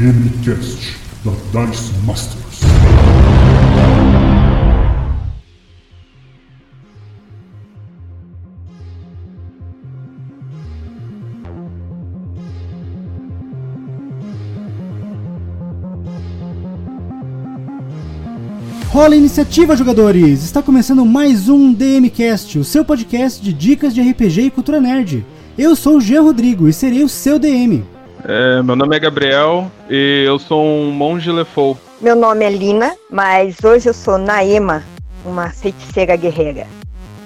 DMCast da Dice Masters. Rola iniciativa, jogadores! Está começando mais um DMcast, o seu podcast de dicas de RPG e cultura nerd. Eu sou o Jean Rodrigo e serei o seu DM. É, meu nome é Gabriel e eu sou um monge Lefou. Meu nome é Lina, mas hoje eu sou Naema, uma feiticeira guerreira.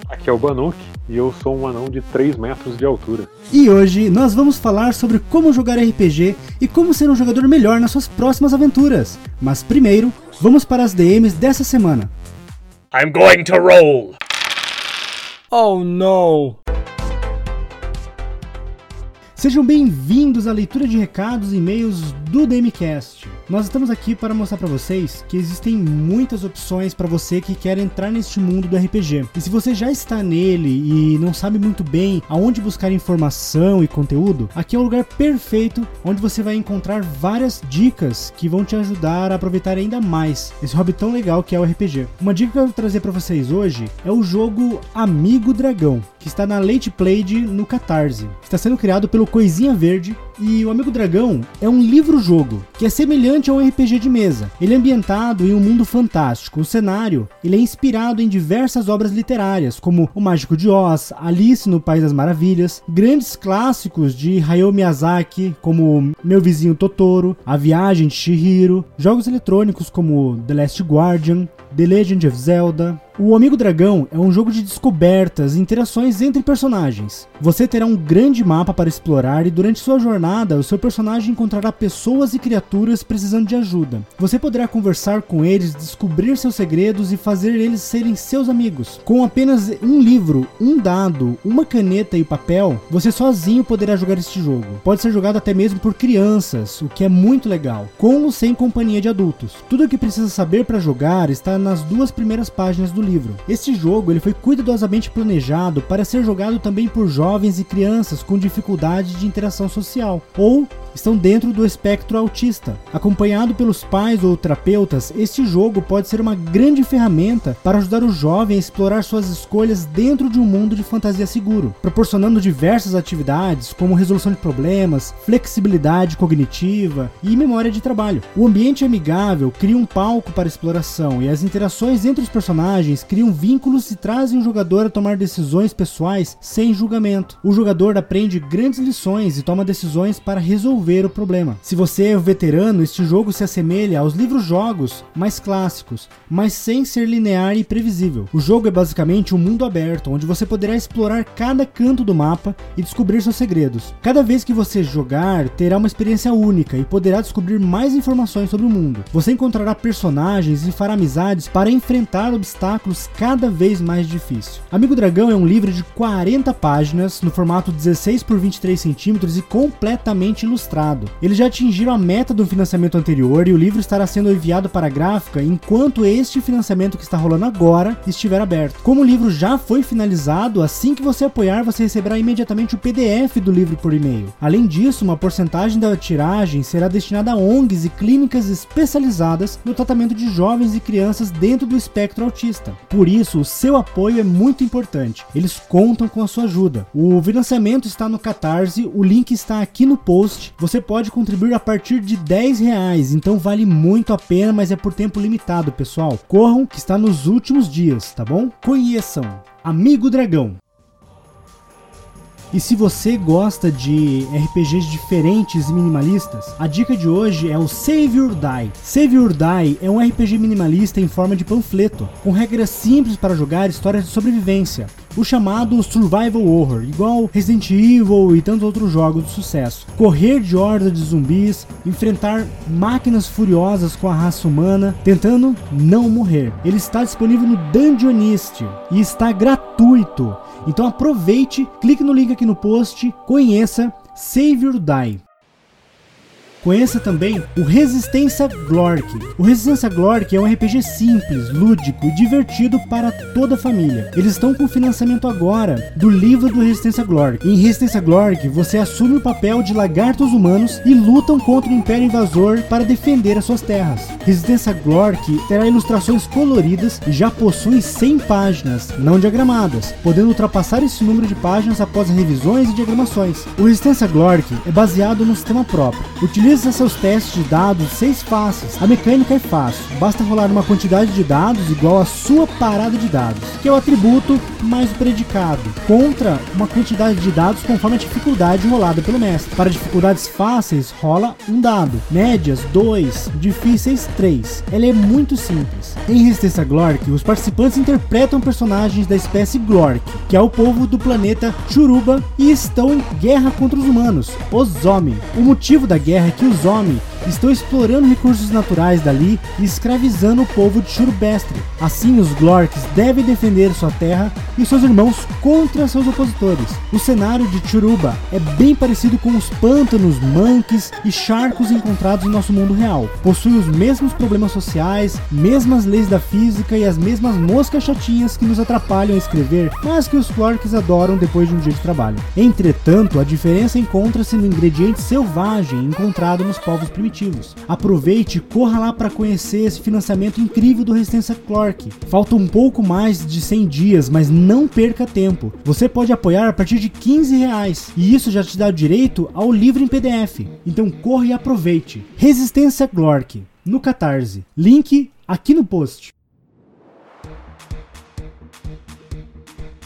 Aqui é o Banuk e eu sou um anão de 3 metros de altura. E hoje nós vamos falar sobre como jogar RPG e como ser um jogador melhor nas suas próximas aventuras. Mas primeiro, vamos para as DMs dessa semana. I'm going to roll. Oh no! Sejam bem-vindos à leitura de recados e e-mails do DMcast. Nós estamos aqui para mostrar para vocês que existem muitas opções para você que quer entrar neste mundo do RPG. E se você já está nele e não sabe muito bem aonde buscar informação e conteúdo, aqui é o lugar perfeito onde você vai encontrar várias dicas que vão te ajudar a aproveitar ainda mais esse hobby tão legal que é o RPG. Uma dica que eu vou trazer para vocês hoje é o jogo Amigo Dragão, que está na Late Played no Catarse. Está sendo criado pelo Coisinha Verde e o Amigo Dragão é um livro-jogo que é semelhante a um RPG de mesa. Ele é ambientado em um mundo fantástico. O cenário ele é inspirado em diversas obras literárias, como O Mágico de Oz, Alice no País das Maravilhas, grandes clássicos de Hayao Miyazaki, como Meu Vizinho Totoro, A Viagem de Chihiro, jogos eletrônicos como The Last Guardian, The Legend of Zelda. O Amigo Dragão é um jogo de descobertas e interações entre personagens. Você terá um grande mapa para explorar e durante sua jornada, o seu personagem encontrará pessoas e criaturas precisando de ajuda. Você poderá conversar com eles, descobrir seus segredos e fazer eles serem seus amigos. Com apenas um livro, um dado, uma caneta e papel, você sozinho poderá jogar este jogo. Pode ser jogado até mesmo por crianças, o que é muito legal, com ou sem companhia de adultos. Tudo o que precisa saber para jogar está nas duas primeiras páginas do livro. Este jogo ele foi cuidadosamente planejado para ser jogado também por jovens e crianças com dificuldade de interação social ou estão dentro do espectro autista. Acompanhado pelos pais ou terapeutas, este jogo pode ser uma grande ferramenta para ajudar o jovem a explorar suas escolhas dentro de um mundo de fantasia seguro, proporcionando diversas atividades como resolução de problemas, flexibilidade cognitiva e memória de trabalho. O ambiente amigável cria um palco para exploração e as interações entre os personagens criam vínculos e trazem o jogador a tomar decisões pessoais sem julgamento. O jogador aprende grandes lições e toma decisões para resolver o problema. Se você é veterano, este jogo se assemelha aos livros-jogos mais clássicos, mas sem ser linear e previsível. O jogo é basicamente um mundo aberto, onde você poderá explorar cada canto do mapa e descobrir seus segredos. Cada vez que você jogar, terá uma experiência única e poderá descobrir mais informações sobre o mundo. Você encontrará personagens e fará amizades para enfrentar obstáculos cada vez mais difíceis. Amigo Dragão é um livro de 40 páginas, no formato 16 por 23 centímetros e completamente ilustrado. Eles já atingiram a meta do financiamento anterior e o livro estará sendo enviado para a gráfica enquanto este financiamento que está rolando agora estiver aberto. Como o livro já foi finalizado, assim que você apoiar, você receberá imediatamente o PDF do livro por e-mail. Além disso, uma porcentagem da tiragem será destinada a ONGs e clínicas especializadas no tratamento de jovens e crianças dentro do espectro autista. Por isso, o seu apoio é muito importante. Eles contam com a sua ajuda. O financiamento está no Catarse, o link está aqui no post. Você pode contribuir a partir de 10 reais, então vale muito a pena, mas é por tempo limitado, pessoal. Corram, que está nos últimos dias, tá bom? Conheçam Amigo Dragão. E se você gosta de RPGs diferentes e minimalistas, a dica de hoje é o Save or Die. Save or Die é um RPG minimalista em forma de panfleto, com regras simples para jogar histórias de sobrevivência. O chamado Survival Horror, igual Resident Evil e tantos outros jogos de sucesso. Correr de horda de zumbis, enfrentar máquinas furiosas com a raça humana, tentando não morrer. Ele está disponível no Dungeonist e está gratuito. Então aproveite, clique no link aqui no post, conheça Save or Die. Conheça também o Resistência Glork. O Resistência Glork é um RPG simples, lúdico e divertido para toda a família. Eles estão com financiamento agora do livro do Resistência Glork. Em Resistência Glork, você assume o papel de lagartos humanos e lutam contra o Império Invasor para defender as suas terras. Resistência Glork terá ilustrações coloridas e já possui 100 páginas, não diagramadas, podendo ultrapassar esse número de páginas após revisões e diagramações. O Resistência Glork é baseado no sistema próprio. Utiliza seus testes de dados seis faces. A mecânica é fácil, basta rolar uma quantidade de dados igual à sua parada de dados, que é o atributo mais o predicado, contra uma quantidade de dados conforme a dificuldade rolada pelo mestre. Para dificuldades fáceis, rola um dado, médias 2, difíceis 3. Ela é muito simples. Em Resistência Glork, os participantes interpretam personagens da espécie Glork, que é o povo do planeta Churuba, e estão em guerra contra os humanos, os Zombie. O motivo da guerra é que Zombie estão explorando recursos naturais dali e escravizando o povo de Churubestre. Assim, os Glorks devem defender sua terra e seus irmãos contra seus opositores. O cenário de Churuba é bem parecido com os pântanos, manques e charcos encontrados no nosso mundo real. Possui os mesmos problemas sociais, mesmas leis da física e as mesmas moscas chatinhas que nos atrapalham a escrever, mas que os Glorks adoram depois de um dia de trabalho. Entretanto, a diferença encontra-se no ingrediente selvagem encontrado nos povos primitivos. Aproveite e corra lá para conhecer esse financiamento incrível do Resistência Clark. Falta um pouco mais de 100 dias, mas não perca tempo. Você pode apoiar a partir de 15 reais e isso já te dá o direito ao livro em PDF. Então corra e aproveite. Resistência Glork no Catarse. Link aqui no post.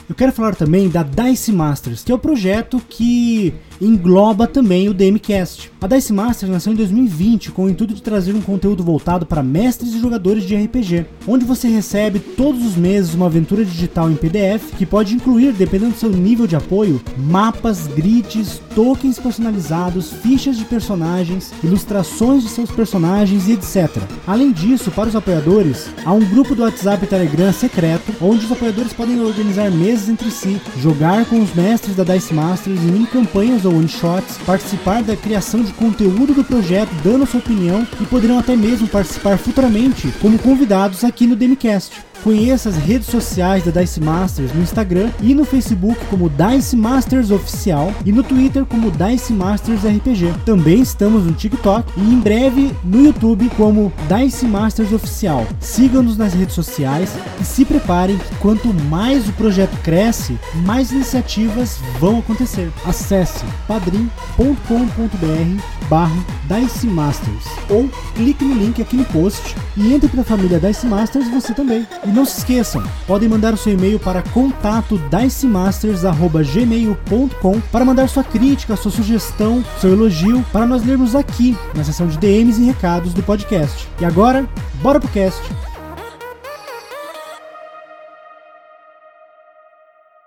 Eu quero falar também da Dice Masters, que é o projeto que engloba também o DMcast. A Dice Masters nasceu em 2020 com o intuito de trazer um conteúdo voltado para mestres e jogadores de RPG, onde você recebe todos os meses uma aventura digital em PDF que pode incluir, dependendo do seu nível de apoio, mapas, grids, tokens personalizados, fichas de personagens, ilustrações de seus personagens e etc. Além disso, para os apoiadores, há um grupo do WhatsApp e Telegram secreto, onde os apoiadores podem organizar mesas entre si, jogar com os mestres da Dice Masters em mini campanhas ou one-shots, participar da criação de conteúdo do projeto, dando sua opinião e poderão até mesmo participar futuramente como convidados aqui no Demicast. Conheça as redes sociais da Dice Masters no Instagram e no Facebook como Dice Masters Oficial e no Twitter como Dice Masters RPG. Também estamos no TikTok e em breve no YouTube como Dice Masters Oficial. Sigam-nos nas redes sociais e se preparem que quanto mais o projeto cresce, mais iniciativas vão acontecer. Acesse padrim.com.br barra Dice Masters ou clique no link aqui no post e entre para a família Dice Masters você também. E não se esqueçam, podem mandar o seu e-mail para contato dicemasters@gmail.com para mandar sua crítica, sua sugestão, seu elogio para nós lermos aqui na seção de DMs e recados do podcast. E agora, bora pro cast.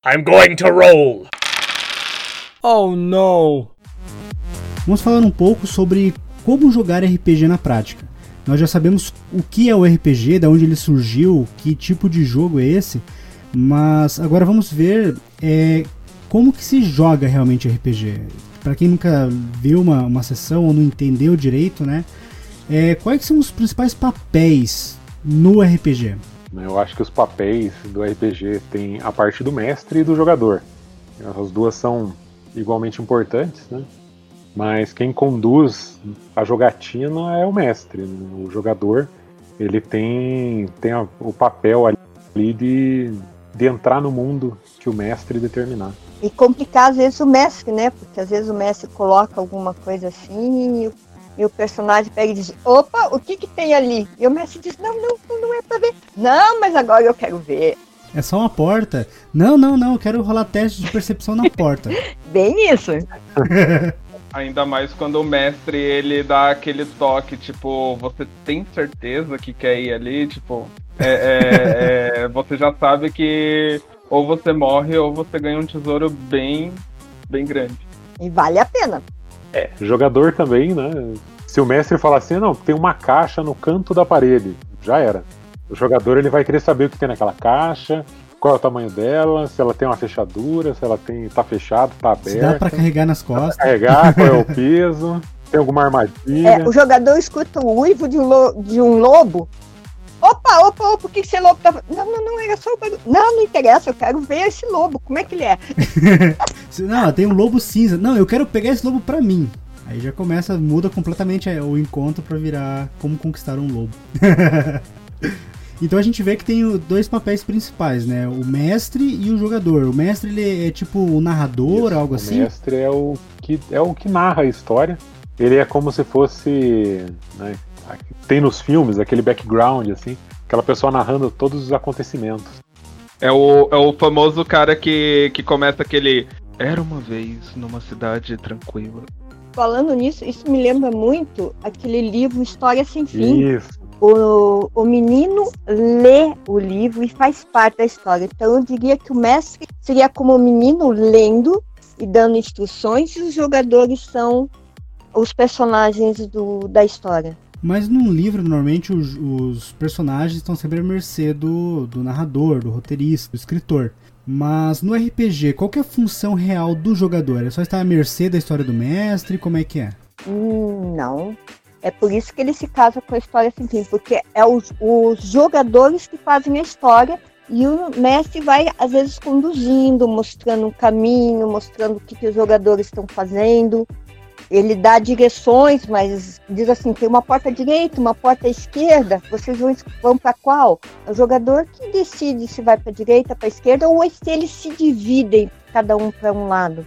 I'm going to roll. Oh no! Vamos falar um pouco sobre como jogar RPG na prática. Nós já sabemos o que é o RPG, de onde ele surgiu, que tipo de jogo é esse, mas agora vamos ver é, como que se joga realmente RPG. Para quem nunca viu uma, uma sessão ou não entendeu direito, né? É, quais são os principais papéis no RPG? Eu acho que os papéis do RPG tem a parte do mestre e do jogador. As duas são igualmente importantes, né? Mas quem conduz a jogatina é o mestre. Né? O jogador ele tem, tem a, o papel ali de, de entrar no mundo que o mestre determinar. E complicar às vezes o mestre, né? Porque às vezes o mestre coloca alguma coisa assim e o, e o personagem pega e diz: opa, o que que tem ali? E o mestre diz: não, não, não é pra ver. Não, mas agora eu quero ver. É só uma porta. Não, não, não, eu quero rolar teste de percepção na porta. Bem isso. Ainda mais quando o mestre ele dá aquele toque, tipo, você tem certeza que quer ir ali? Tipo, é, é, é, você já sabe que ou você morre ou você ganha um tesouro bem, bem grande. E vale a pena. É, jogador também, né? Se o mestre falar assim, não, tem uma caixa no canto da parede, já era. O jogador ele vai querer saber o que tem naquela caixa, qual é o tamanho dela, se ela tem uma fechadura, se ela tem tá fechado, tá aberto. Se dá para carregar nas costas. carregar, qual é o peso. tem alguma armadilha. É, o jogador escuta o uivo de um, lo- de um lobo. Opa, opa, opa, o que esse lobo tá? Não, não, não, era só o barulho. Não, não interessa, eu quero ver esse lobo, como é que ele é? Não, tem um lobo cinza. Não, eu quero pegar esse lobo pra mim. Aí já começa, muda completamente é, o encontro pra virar como conquistar um lobo. então a gente vê que tem o- dois papéis principais, né? O mestre e o jogador. O mestre ele é tipo o narrador, Isso, algo o assim. mestre é o que é o que narra a história. Ele é como se fosse, né, tem nos filmes aquele background assim, aquela pessoa narrando todos os acontecimentos. É o, é o famoso cara que, que começa aquele. Era uma vez numa cidade tranquila. Falando nisso, isso me lembra muito aquele livro História Sem Fim. Isso. O, o menino lê o livro e faz parte da história. Então eu diria que o mestre seria como o menino lendo e dando instruções, e os jogadores são os personagens do, da história. Mas num livro, normalmente, os, os personagens estão sempre à mercê do, do narrador, do roteirista, do escritor. Mas no RPG, qual é a função real do jogador? É só estar à mercê da história do mestre? Como é que é? Hum, não. É por isso que ele se casa com a história sem fim, porque é os, os jogadores que fazem a história e o mestre vai, às vezes, conduzindo, mostrando um caminho, mostrando o que, que os jogadores estão fazendo. Ele dá direções, mas diz assim: tem uma porta direita, uma porta esquerda, vocês vão, vão para qual? É o jogador que decide se vai para direita, para esquerda, ou se eles se dividem, cada um para um lado.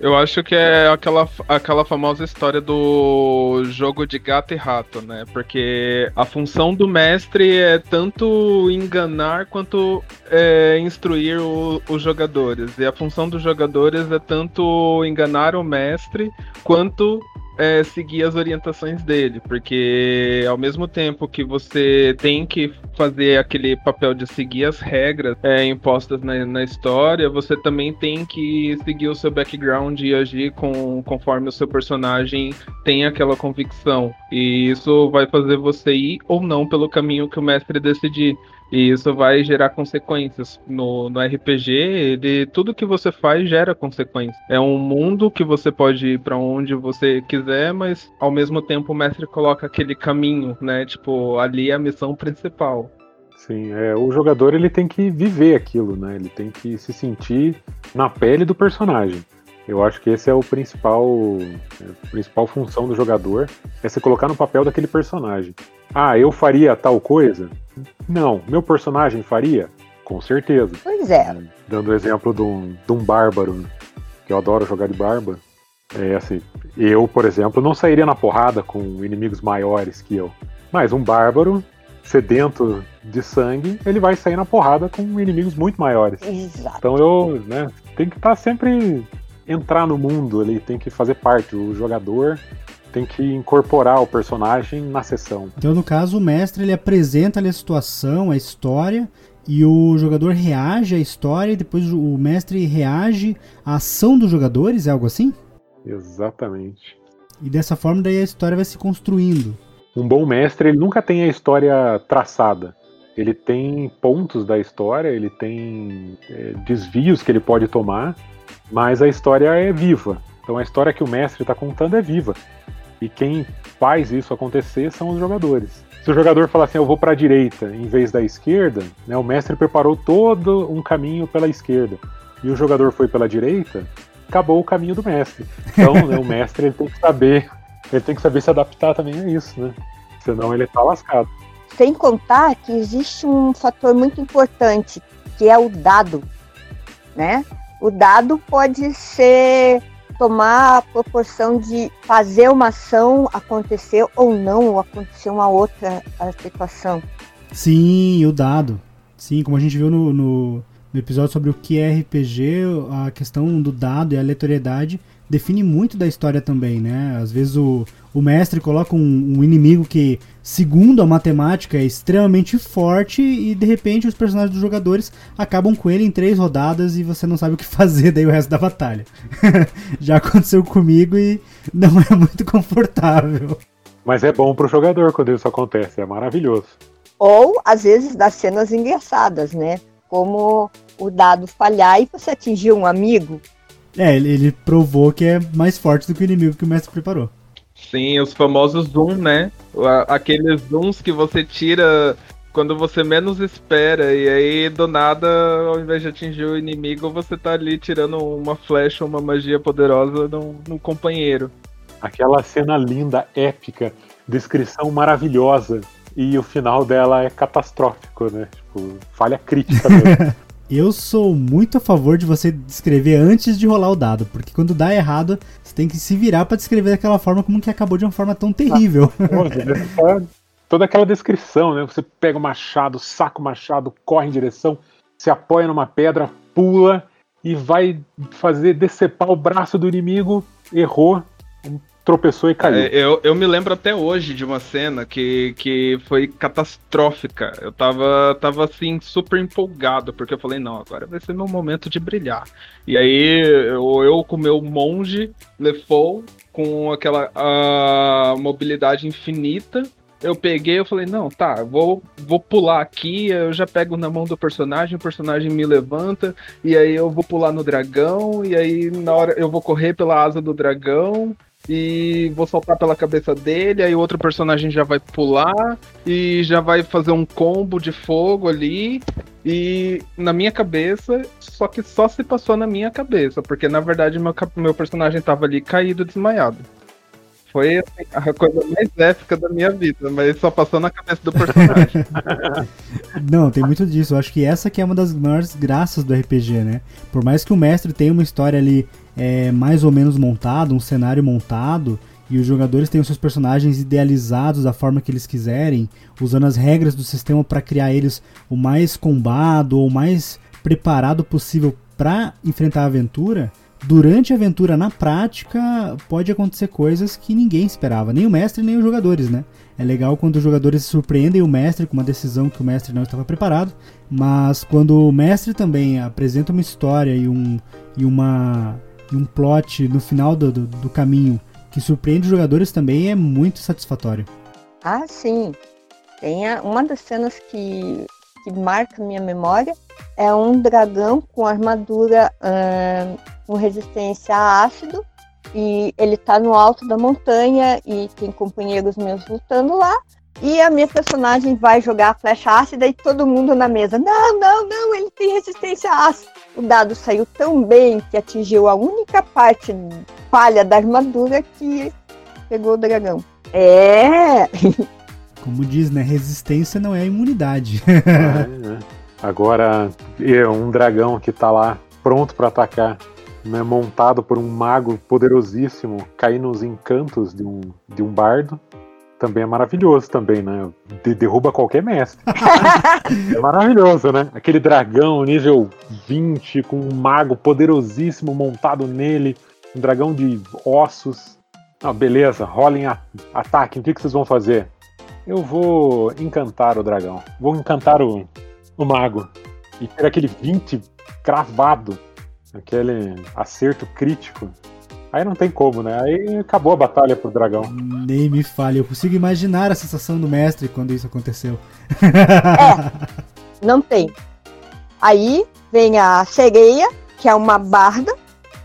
Eu acho que é aquela, aquela famosa história do jogo de gato e rato, né? Porque a função do mestre é tanto enganar quanto é, instruir o- os jogadores. E a função dos jogadores é tanto enganar o mestre quanto é, seguir as orientações dele. Porque ao mesmo tempo que você tem que fazer aquele papel de seguir as regras é, impostas na, na história, você também tem que seguir o seu background e agir com, conforme o seu personagem tem aquela convicção. E isso vai fazer você ir ou não pelo caminho que o mestre decidir. E isso vai gerar consequências. No, no RPG, ele, tudo que você faz gera consequências. É um mundo que você pode ir para onde você quiser, mas ao mesmo tempo o mestre coloca aquele caminho, né? Tipo, ali é a missão principal. Sim, é, o jogador ele tem que viver aquilo, né? Ele tem que se sentir na pele do personagem. Eu acho que esse é o principal, é, a principal função do jogador, é se colocar no papel daquele personagem. Ah, eu faria tal coisa? Não. Meu personagem faria? Com certeza. Pois é. Dando o exemplo de um, de um bárbaro, que eu adoro jogar de bárbaro. É assim, eu, por exemplo, não sairia na porrada com inimigos maiores que eu. Mas um bárbaro, sedento de sangue, ele vai sair na porrada com inimigos muito maiores. Exato. Então eu, né, tem que estar sempre entrar no mundo, ele tem que fazer parte, o jogador tem que incorporar o personagem na sessão. Então, no caso, o mestre ele apresenta a situação, a história, e o jogador reage à história, e depois o mestre reage à ação dos jogadores, é algo assim? Exatamente. E dessa forma, daí a história vai se construindo. Um bom mestre, ele nunca tem a história traçada. Ele tem pontos da história, ele tem é, desvios que ele pode tomar, mas a história é viva. Então a história que o mestre está contando é viva. E quem faz isso acontecer são os jogadores. Se o jogador falar assim, eu vou para a direita em vez da esquerda, né, o mestre preparou todo um caminho pela esquerda e o jogador foi pela direita, acabou o caminho do mestre. Então, né, o mestre ele tem que saber, ele tem que saber se adaptar também a isso, né? Senão ele tá lascado. Sem contar que existe um fator muito importante, que é o dado, né? O dado pode ser tomar a proporção de fazer uma ação acontecer ou não, ou acontecer uma outra situação. Sim, o dado. Sim, como a gente viu no, no, no episódio sobre o que é RPG, a questão do dado e a aleatoriedade define muito da história também, né? Às vezes o, o mestre coloca um, um, inimigo que, segundo a matemática, é extremamente forte e de repente os personagens dos jogadores acabam com ele em três rodadas e você não sabe o que fazer daí o resto da batalha. Já aconteceu comigo e não é muito confortável. Mas é bom pro jogador quando isso acontece, é maravilhoso. Ou, às vezes, das cenas engraçadas, né? Como o dado falhar e você atingir um amigo. É, ele, provou que é mais forte do que o inimigo que o mestre preparou. Sim, os famosos zoom, né? Aqueles zooms que você tira quando você menos espera, e aí do nada, ao invés de atingir o inimigo, você tá ali tirando uma flecha, uma magia poderosa num, num companheiro. Aquela cena linda, épica, descrição maravilhosa. E o final dela é catastrófico, né? Tipo, falha crítica mesmo. Eu sou muito a favor de você descrever antes de rolar o dado, porque quando dá errado, você tem que se virar pra descrever daquela forma como que acabou de uma forma tão terrível. Né? Só Toda aquela descrição, né? Você pega o machado, saca o machado, corre em direção, se apoia numa pedra, pula e vai fazer decepar o braço do inimigo, errou, tropeçou e caiu. É, eu, eu me lembro até hoje de uma cena que, que foi catastrófica. Eu tava, tava assim, super empolgado, porque eu falei, não, agora vai ser meu momento de brilhar. E aí eu, eu com meu monge Lefou, com aquela ah, mobilidade infinita, eu peguei eu falei, não, tá, vou, vou pular aqui, eu já pego na mão do personagem, o personagem me levanta, e aí eu vou pular no dragão, e aí na hora eu vou correr pela asa do dragão, e vou soltar pela cabeça dele, aí o outro personagem já vai pular e já vai fazer um combo de fogo ali. E na minha cabeça, só que só se passou na minha cabeça, porque na verdade meu, meu personagem tava ali caído, desmaiado. Foi assim, a coisa mais épica da minha vida, mas só passou na cabeça do personagem. Não, tem muito disso. Eu acho que essa que é uma das maiores graças do RPG, né? Por mais que o mestre tenha uma história ali é, mais ou menos montada, um cenário montado, e os jogadores tenham seus personagens idealizados da forma que eles quiserem, usando as regras do sistema para criar eles o mais combado ou mais preparado possível para enfrentar a aventura. Durante a aventura, na prática, pode acontecer coisas que ninguém esperava, nem o mestre nem os jogadores, né? É legal quando os jogadores surpreendem o mestre com uma decisão que o mestre não estava preparado, mas quando o mestre também apresenta uma história e um, e uma, e um plot no final do, do, do caminho que surpreende os jogadores também é muito satisfatório. Ah, sim. Tem a- uma das cenas que, que marca minha memória é um dragão com armadura ahn, com resistência a ácido e ele tá no alto da montanha e tem companheiros meus lutando lá. E a minha personagem vai jogar a flecha ácida e todo mundo na mesa. Não, não, não, ele tem resistência a ácido. O dado saiu tão bem que atingiu a única parte falha da armadura que pegou o dragão. É, Como diz, né? Resistência não é imunidade. É, né? Agora, é um dragão que tá lá pronto pra atacar, né, montado por um mago poderosíssimo, cair nos encantos de um, de um bardo, também é maravilhoso também, né? De- derruba qualquer mestre. é maravilhoso, né? Aquele dragão nível 20 com um mago poderosíssimo montado nele, um dragão de ossos. Ah, beleza, rolem a, ataquem, o que, que vocês vão fazer? Eu vou encantar o dragão. Vou encantar o, o mago. E ter aquele 20 cravado. Aquele acerto crítico. Aí não tem como, né? Aí acabou a batalha pro dragão. Nem me fale, eu consigo imaginar a sensação do mestre quando isso aconteceu. Não tem. Aí vem a sereia, que é uma barda,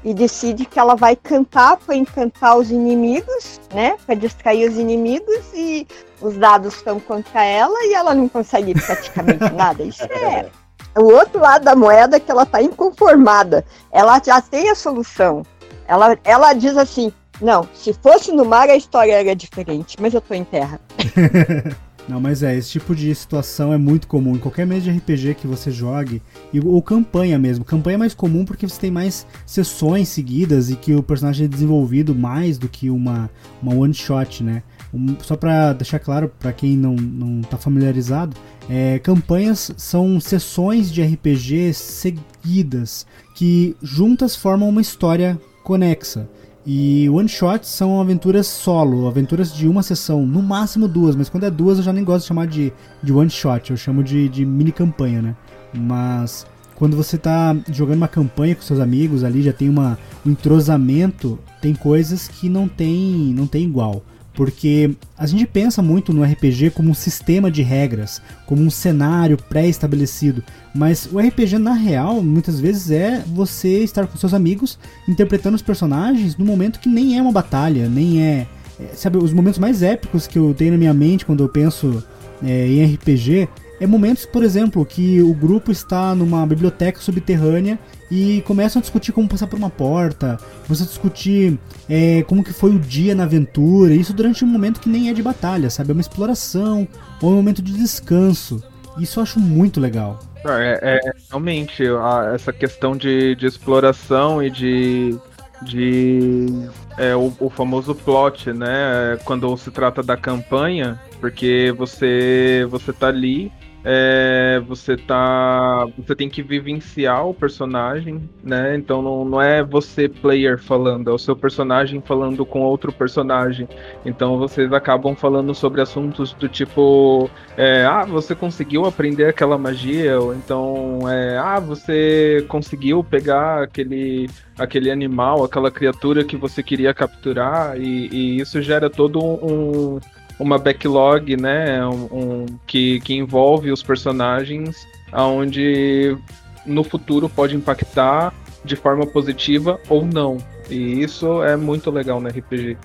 e decide que ela vai cantar para encantar os inimigos, né? Para distrair os inimigos e os dados estão contra ela e ela não consegue praticamente nada. Isso é o outro lado da moeda é que ela tá inconformada. Ela já tem a solução. Ela, ela diz assim: não, se fosse no mar a história era diferente, mas eu tô em terra. Não, mas é, esse tipo de situação é muito comum em qualquer mesa de RPG que você jogue, ou campanha mesmo. Campanha é mais comum porque você tem mais sessões seguidas e que o personagem é desenvolvido mais do que uma, uma one shot, né? Um- só pra deixar claro pra quem não, não tá familiarizado, é, campanhas são sessões de RPG seguidas que juntas formam uma história conexa. E one shots são aventuras solo, aventuras de uma sessão, no máximo duas, mas quando é duas eu já nem gosto de chamar de, de one shot, eu chamo de, de mini campanha, né? Mas quando você tá jogando uma campanha com seus amigos ali, já tem uma, um entrosamento, tem coisas que não tem, não tem igual. Porque a gente pensa muito no RPG como um sistema de regras, como um cenário pré-estabelecido, mas o RPG na real muitas vezes é você estar com seus amigos interpretando os personagens no momento que nem é uma batalha, nem é é, sabe, os momentos mais épicos que eu tenho na minha mente quando eu penso é, em RPG é momentos, por exemplo, que o grupo está numa biblioteca subterrânea e começam a discutir como passar por uma porta, começam a discutir é, como que foi o dia na aventura, isso durante um momento que nem é de batalha, sabe? É uma exploração ou um momento de descanso. Isso eu acho muito legal. É, é realmente a, essa questão de, de exploração e de de é, o, o, famoso plot, né? Quando se trata da campanha, porque você você tá ali é, você tá. Você tem que vivenciar o personagem, né? Então não, não é você, player, falando, é o seu personagem falando com outro personagem. Então vocês acabam falando sobre assuntos do tipo. É, ah, você conseguiu aprender aquela magia, ou então é, ah, você conseguiu pegar aquele, aquele animal, aquela criatura que você queria capturar, e, e isso gera todo um, uma backlog, né, um, um, que, que envolve os personagens, aonde no futuro pode impactar de forma positiva ou não. E isso é muito legal no RPG.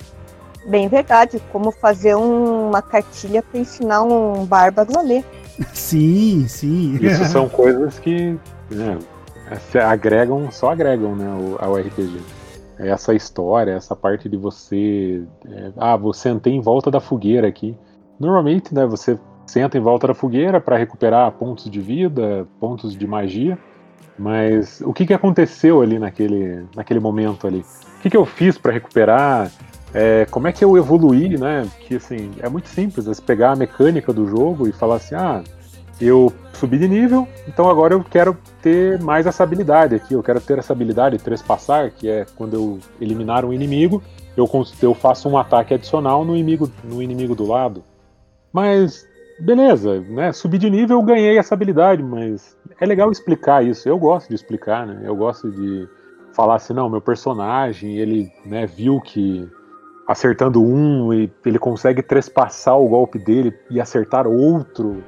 Bem verdade, como fazer um, uma cartilha para ensinar um bárbaro a ler. Sim, sim. Isso são coisas que né, se agregam, só agregam né, ao RPG essa história, essa parte de você. É, ah, vou sentar em volta da fogueira aqui. Normalmente, né, você senta em volta da fogueira para recuperar pontos de vida, pontos de magia. Mas o que, que aconteceu ali naquele, naquele momento ali? O que, que eu fiz para recuperar? É, como é que eu evoluí, né? Que assim, é muito simples, é você pegar a mecânica do jogo e falar assim, ah, eu subi de nível, então agora eu quero ter mais essa habilidade aqui. Eu quero ter essa habilidade trespassar, que é quando eu eliminar um inimigo, eu, eu faço um ataque adicional no inimigo, no inimigo do lado. Mas, beleza, né? Subi de nível, eu ganhei essa habilidade, mas é legal explicar isso. Eu gosto de explicar, né? Eu gosto de falar assim, não, meu personagem, ele né, viu que acertando um, ele consegue trespassar o golpe dele e acertar outro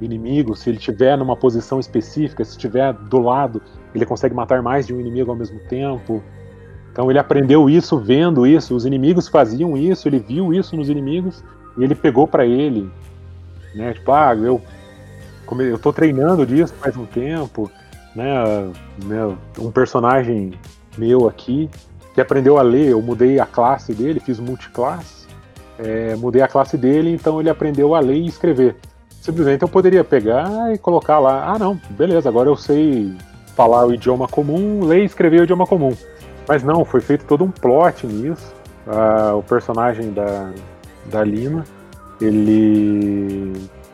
inimigo, se ele estiver numa posição específica, se estiver do lado, ele consegue matar mais de um inimigo ao mesmo tempo. Então ele aprendeu isso vendo isso, os inimigos faziam isso, ele viu isso nos inimigos e ele pegou para ele, né? Tipo, ah, eu eu tô treinando disso faz um tempo, né? né um personagem meu aqui que aprendeu a ler, eu mudei a classe dele, fiz multiclasse, é, mudei a classe dele, então ele aprendeu a ler e escrever. Simplesmente eu poderia pegar e colocar lá, ah não, beleza, agora eu sei falar o idioma comum, ler e escrever o idioma comum. Mas não, foi feito todo um plot nisso. Uh, o personagem da, da Lima, ele.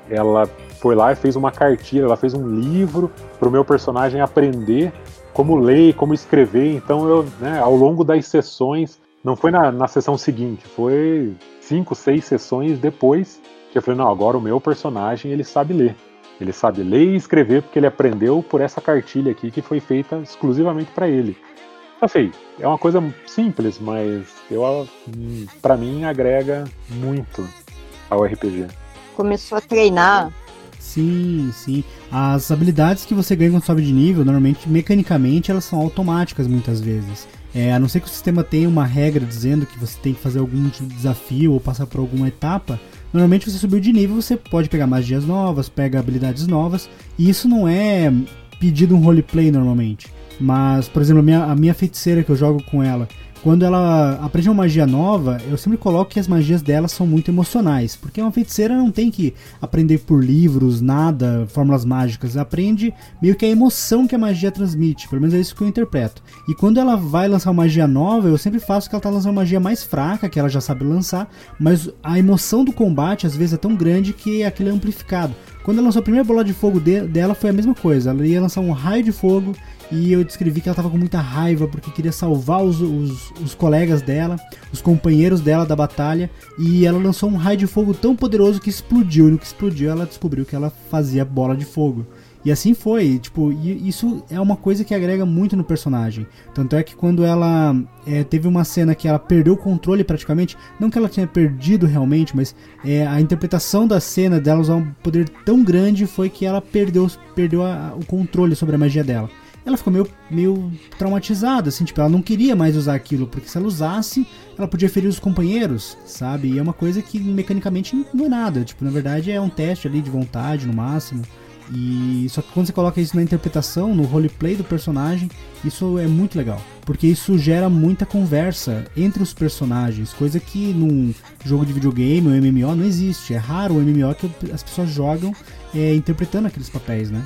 Ela foi lá e fez uma cartilha, ela fez um livro para o meu personagem aprender como ler como escrever. Então eu, né, ao longo das sessões, não foi na, na sessão seguinte, foi cinco, seis sessões depois que eu falei, não, agora o meu personagem ele sabe ler. Ele sabe ler e escrever porque ele aprendeu por essa cartilha aqui que foi feita exclusivamente para ele. Assim, é uma coisa simples, mas eu para mim agrega muito ao RPG. Começou a treinar. Sim, sim. As habilidades que você ganha quando sobe de nível, normalmente, mecanicamente, elas são automáticas muitas vezes. É, a não ser que o sistema tenha uma regra dizendo que você tem que fazer algum tipo de desafio ou passar por alguma etapa, Normalmente você subiu de nível, você pode pegar magias novas, pega habilidades novas, e isso não é pedido um roleplay normalmente. Mas, por exemplo, a minha, a minha feiticeira que eu jogo com ela, quando ela aprende uma magia nova, eu sempre coloco que as magias dela são muito emocionais, porque uma feiticeira não tem que aprender por livros, nada, fórmulas mágicas, aprende meio que a emoção que a magia transmite, pelo menos é isso que eu interpreto. E quando ela vai lançar uma magia nova, eu sempre faço que ela tá lançando uma magia mais fraca, que ela já sabe lançar, mas a emoção do combate às vezes é tão grande que aquilo é amplificado. Quando ela lançou a primeira bola de fogo de, dela foi a mesma coisa. Ela ia lançar um raio de fogo e eu descrevi que ela estava com muita raiva porque queria salvar os, os, os, colegas dela, os companheiros dela da batalha. E ela lançou um raio de fogo tão poderoso que explodiu. E no que explodiu, ela descobriu que ela fazia bola de fogo. E assim foi, tipo, isso é uma coisa que agrega muito no personagem. Tanto é que quando ela é, teve uma cena que ela perdeu o controle praticamente, não que ela tinha perdido realmente, mas é, a interpretação da cena dela usar um poder tão grande foi que ela perdeu, perdeu a, o controle sobre a magia dela. ela ficou meio, meio traumatizada, assim, tipo, ela não queria mais usar aquilo, porque se ela usasse, ela podia ferir os companheiros, sabe? E é uma coisa que mecanicamente não é nada, tipo, na verdade é um teste ali de vontade, no máximo. E só que quando você coloca isso na interpretação, no roleplay do personagem, isso é muito legal, porque isso gera muita conversa entre os personagens, coisa que num jogo de videogame ou MMO não existe. É raro o MMO que as pessoas jogam é, interpretando aqueles papéis, né?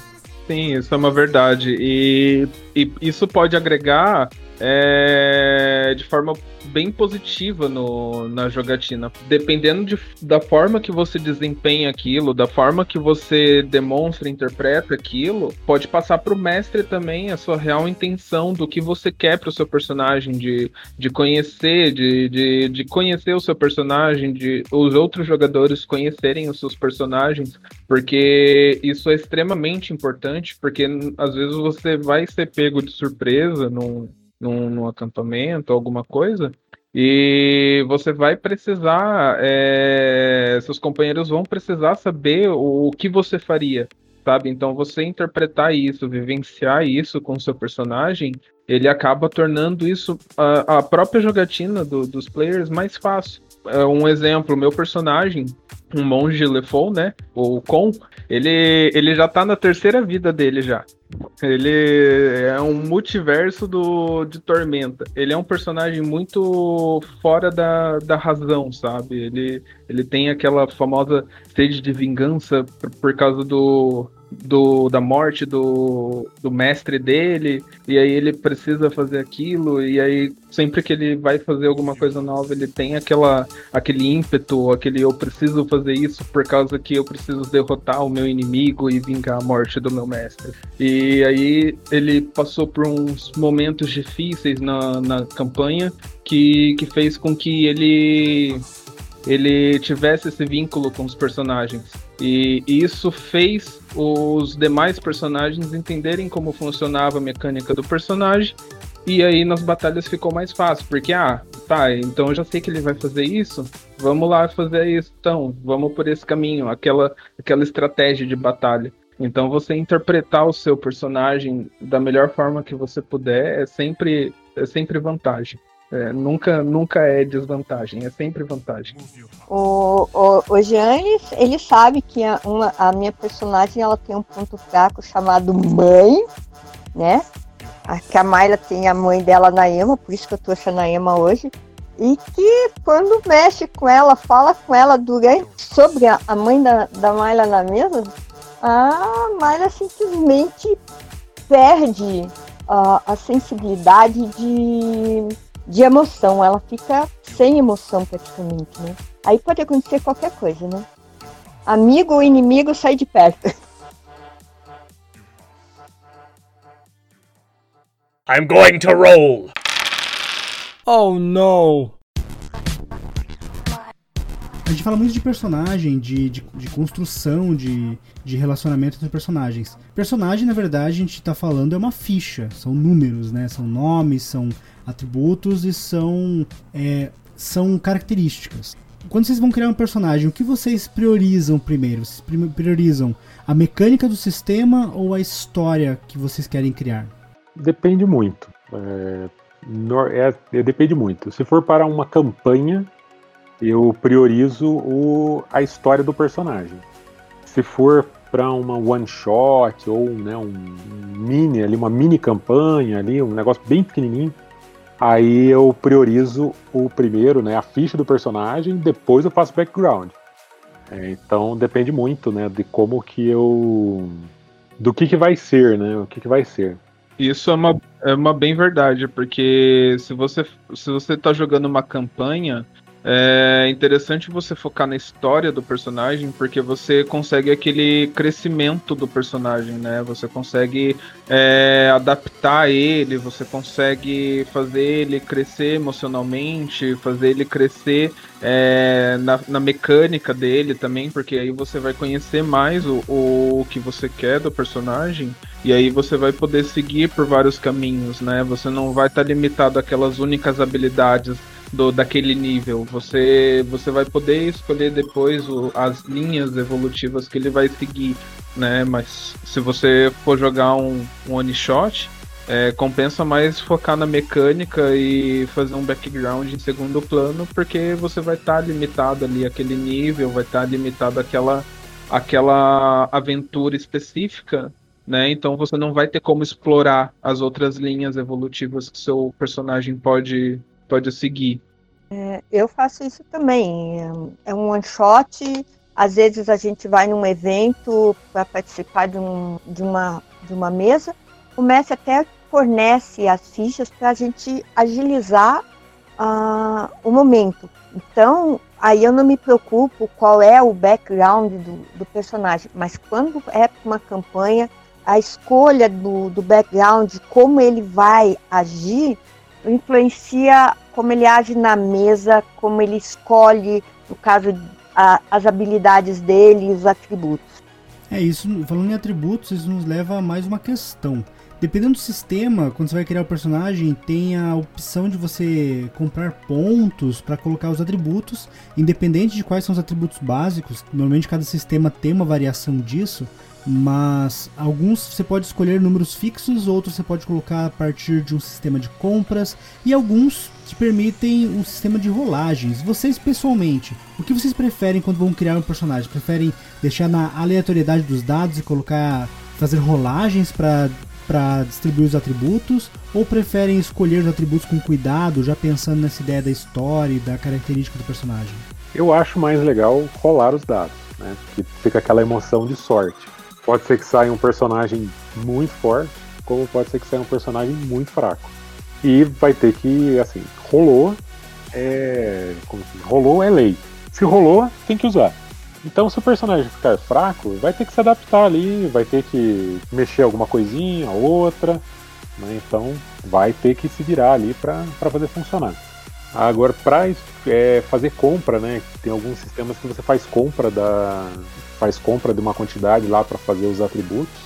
Sim, isso é uma verdade. E, e isso pode agregar é, de forma bem positiva no, na jogatina. Dependendo de, da forma que você desempenha aquilo, da forma que você demonstra, interpreta aquilo, pode passar para o mestre também a sua real intenção do que você quer para o seu personagem, de, de conhecer, de, de, de conhecer o seu personagem, de os outros jogadores conhecerem os seus personagens, porque isso é extremamente importante, porque às vezes você vai ser pego de surpresa num num, num acampamento, alguma coisa, e você vai precisar, é, seus companheiros vão precisar saber o, o, que você faria, sabe? Então você interpretar isso, vivenciar isso com seu personagem, ele acaba tornando isso a, a própria jogatina do, dos players mais fácil. É um exemplo, meu personagem, um monge Lefou, né? O Con, ele, ele já tá na terceira vida dele já. Ele é um multiverso do, de Tormenta. Ele é um personagem muito fora da, da razão, sabe? Ele, ele tem aquela famosa sede de vingança por, por causa do, do, da morte do, do mestre dele, e aí ele precisa fazer aquilo, e aí sempre que ele vai fazer alguma coisa nova, ele tem aquela, aquele ímpeto, aquele eu preciso fazer isso por causa que eu preciso derrotar o meu inimigo e vingar a morte do meu mestre. E aí ele passou por uns momentos difíceis na, na campanha que, que fez com que ele ele tivesse esse vínculo com os personagens. E isso fez os demais personagens entenderem como funcionava a mecânica do personagem. E aí nas batalhas ficou mais fácil, porque ah, tá, então eu já sei que ele vai fazer isso, vamos lá fazer isso, então, vamos por esse caminho, aquela, aquela estratégia de batalha. Então você interpretar o seu personagem da melhor forma que você puder é sempre, é sempre vantagem. É, nunca, nunca é desvantagem, é sempre vantagem. O, o, o Jean, ele, ele sabe que a, uma, a minha personagem ela tem um ponto fraco chamado mãe, né? A, que a Mayla tem a mãe dela na Ema, por isso que eu trouxe a Naema hoje. E que quando mexe com ela, fala com ela durante sobre a, a mãe da, da Mayla na mesa, a Mayla simplesmente perde a, a sensibilidade de de emoção, ela fica sem emoção praticamente, né? Aí pode acontecer qualquer coisa, né? Amigo ou inimigo sai de perto. I'm going to roll. Oh no. A gente fala muito de personagem, de, de, de construção, de, de relacionamento entre personagens. Personagem, na verdade, a gente está falando é uma ficha, são números, né? São nomes, são atributos e são, é, são características. Quando vocês vão criar um personagem, o que vocês priorizam primeiro? Vocês priorizam a mecânica do sistema ou a história que vocês querem criar? Depende muito. É, é, é, depende muito. Se for para uma campanha, eu priorizo o, a história do personagem. Se for para uma one shot ou né, um mini ali, uma mini campanha ali, um negócio bem pequenininho, Aí eu priorizo o primeiro, né, a ficha do personagem, depois eu faço background. É, então depende muito, né, de como que eu, do que que vai ser, né, o que que vai ser. Isso é uma, é uma bem verdade, porque se você se você tá jogando uma campanha, é interessante você focar na história do personagem, porque você consegue aquele crescimento do personagem, né? Você consegue é, adaptar ele, você consegue fazer ele crescer emocionalmente, fazer ele crescer é, na, na, mecânica dele também, porque aí você vai conhecer mais o, o, que você quer do personagem. E aí você vai poder seguir por vários caminhos, né? Você não vai estar tá limitado àquelas únicas habilidades do, daquele nível. Você, você vai poder escolher depois o, as linhas evolutivas que ele vai seguir, né? Mas se você for jogar um, um one shot, É, compensa mais focar na mecânica e fazer um background em segundo plano, porque você vai estar tá limitado ali aquele nível, vai estar tá limitado aquela aquela aventura específica, né? Então você não vai ter como explorar as outras linhas evolutivas que seu personagem pode pode seguir. É, eu faço isso também. É um one shot. Às vezes a gente vai num evento para participar de, um, de, uma, de uma mesa. O mestre até fornece as fichas para a gente agilizar uh, o momento. Então, aí eu não me preocupo qual é o background do, do personagem, mas quando é uma campanha, a escolha do, do background, como ele vai agir, influencia como ele age na mesa, como ele escolhe, no caso, a, as habilidades dele os atributos. É isso, falando em atributos, isso nos leva a mais uma questão. Dependendo do sistema, quando você vai criar o personagem, tem a opção de você comprar pontos para colocar os atributos, independente de quais são os atributos básicos. Normalmente cada sistema tem uma variação disso, mas alguns você pode escolher números fixos, outros você pode colocar a partir de um sistema de compras e alguns te permitem um sistema de rolagens. Vocês pessoalmente, o que vocês preferem quando vão criar um personagem? Preferem deixar na aleatoriedade dos dados e colocar fazer rolagens para para distribuir os atributos ou preferem escolher os atributos com cuidado, já pensando nessa ideia da história e da característica do personagem? Eu acho mais legal rolar os dados, né? Que fica aquela emoção de sorte. Pode ser que saia um personagem muito forte, como pode ser que saia um personagem muito fraco. E vai ter que, assim, rolou, é. Como assim? Rolou é lei. Se rolou, tem que usar. Então, se o personagem ficar fraco, vai ter que se adaptar ali, vai ter que mexer alguma coisinha, outra, né? Então, vai ter que se virar ali para fazer funcionar. Agora, para é, fazer compra, né? Tem alguns sistemas que você faz compra da faz compra de uma quantidade lá para fazer os atributos.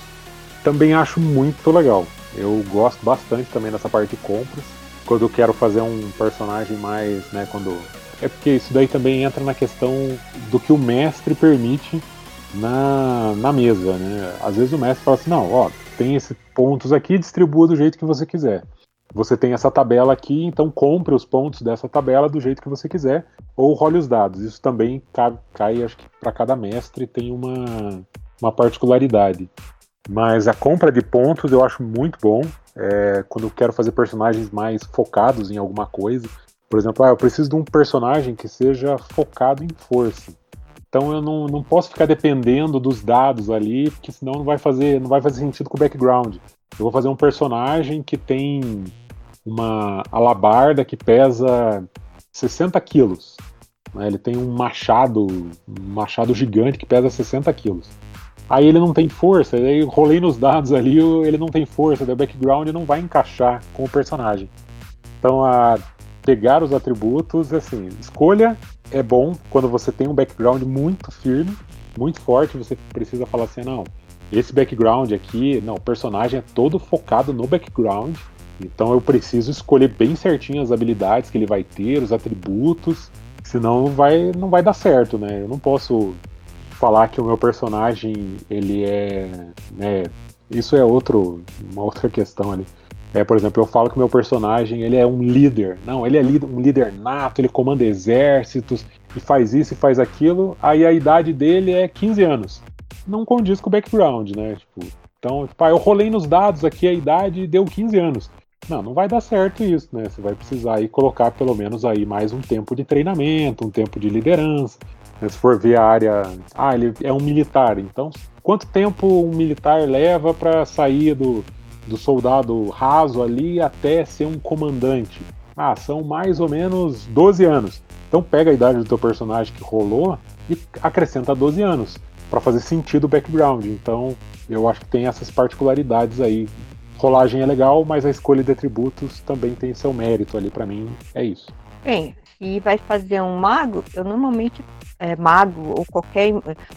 Também acho muito legal. Eu gosto bastante também dessa parte de compras. Quando eu quero fazer um personagem mais, né? Quando é porque isso daí também entra na questão do que o mestre permite na, na mesa, né? Às vezes o mestre fala assim, não, ó, tem esses pontos aqui, distribua do jeito que você quiser. Você tem essa tabela aqui, então compre os pontos dessa tabela do jeito que você quiser, ou role os dados. Isso também cai, cai acho que para cada mestre tem uma, uma particularidade. Mas a compra de pontos eu acho muito bom. É, quando eu quero fazer personagens mais focados em alguma coisa, por exemplo, ah, eu preciso de um personagem que seja focado em força. Então eu não, não posso ficar dependendo dos dados ali, porque senão não vai fazer, não vai fazer sentido com o background. Eu vou fazer um personagem que tem uma alabarda que pesa 60 quilos. Né? Ele tem um machado, um machado gigante que pesa 60 quilos. Aí ele não tem força, aí rolei nos dados ali, ele não tem força, o background não vai encaixar com o personagem. Então a pegar os atributos, assim, escolha é bom quando você tem um background muito firme, muito forte, você precisa falar assim, não, esse background aqui, não, o personagem é todo focado no background, então eu preciso escolher bem certinho as habilidades que ele vai ter, os atributos, senão vai, não vai dar certo, né? Eu não posso falar que o meu personagem, ele é, né, isso é outro, uma outra questão ali. É, por exemplo, eu falo que o meu personagem ele é um líder. Não, ele é um líder nato, ele comanda exércitos e faz isso e faz aquilo. Aí a idade dele é 15 anos. Não condiz com o background, né? Tipo, então, tipo, ah, eu rolei nos dados aqui, a idade deu 15 anos. Não, não vai dar certo isso, né? Você vai precisar aí colocar pelo menos aí mais um tempo de treinamento, um tempo de liderança. Se for ver a área, ah, ele é um militar, então quanto tempo um militar leva para sair do, do soldado raso ali até ser um comandante. Ah, são mais ou menos 12 anos. Então pega a idade do teu personagem que rolou e acrescenta 12 anos para fazer sentido o background. Então eu acho que tem essas particularidades aí. Rolagem é legal, mas a escolha de atributos também tem seu mérito ali para mim. É isso. Bem, se vai fazer um mago, eu normalmente é, mago ou qualquer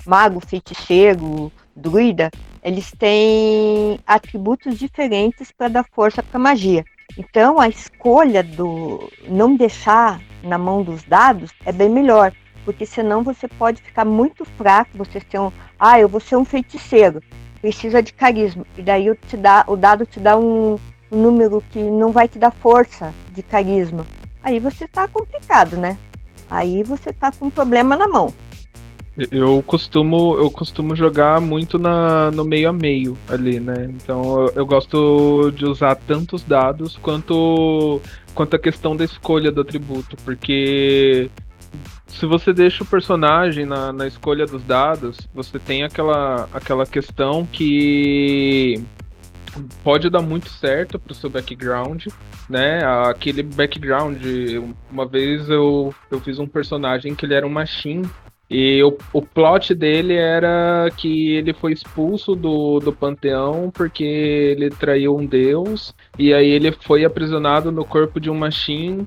mago, feiticeiro, druida, eles têm atributos diferentes para dar força para magia. Então, a escolha do não deixar na mão dos dados é bem melhor, porque senão você pode ficar muito fraco, você ser um, ah, eu vou ser um feiticeiro, precisa de carisma, e daí te dá, o dado te dá um, um número que não vai te dar força de carisma, aí você tá complicado, né? Aí você tá com um problema na mão. Eu costumo, eu costumo jogar muito na, no meio a meio ali, né? Então eu, eu gosto de usar tanto os dados quanto, quanto a questão da escolha do atributo, porque se você deixa o personagem na, na escolha dos dados, você tem aquela, aquela questão que pode dar muito certo pro seu background, né? Aquele background, uma vez eu, eu fiz um personagem que ele era um machine e o, o plot dele era que ele foi expulso do, do panteão porque ele traiu um deus. E aí ele foi aprisionado no corpo de um machine.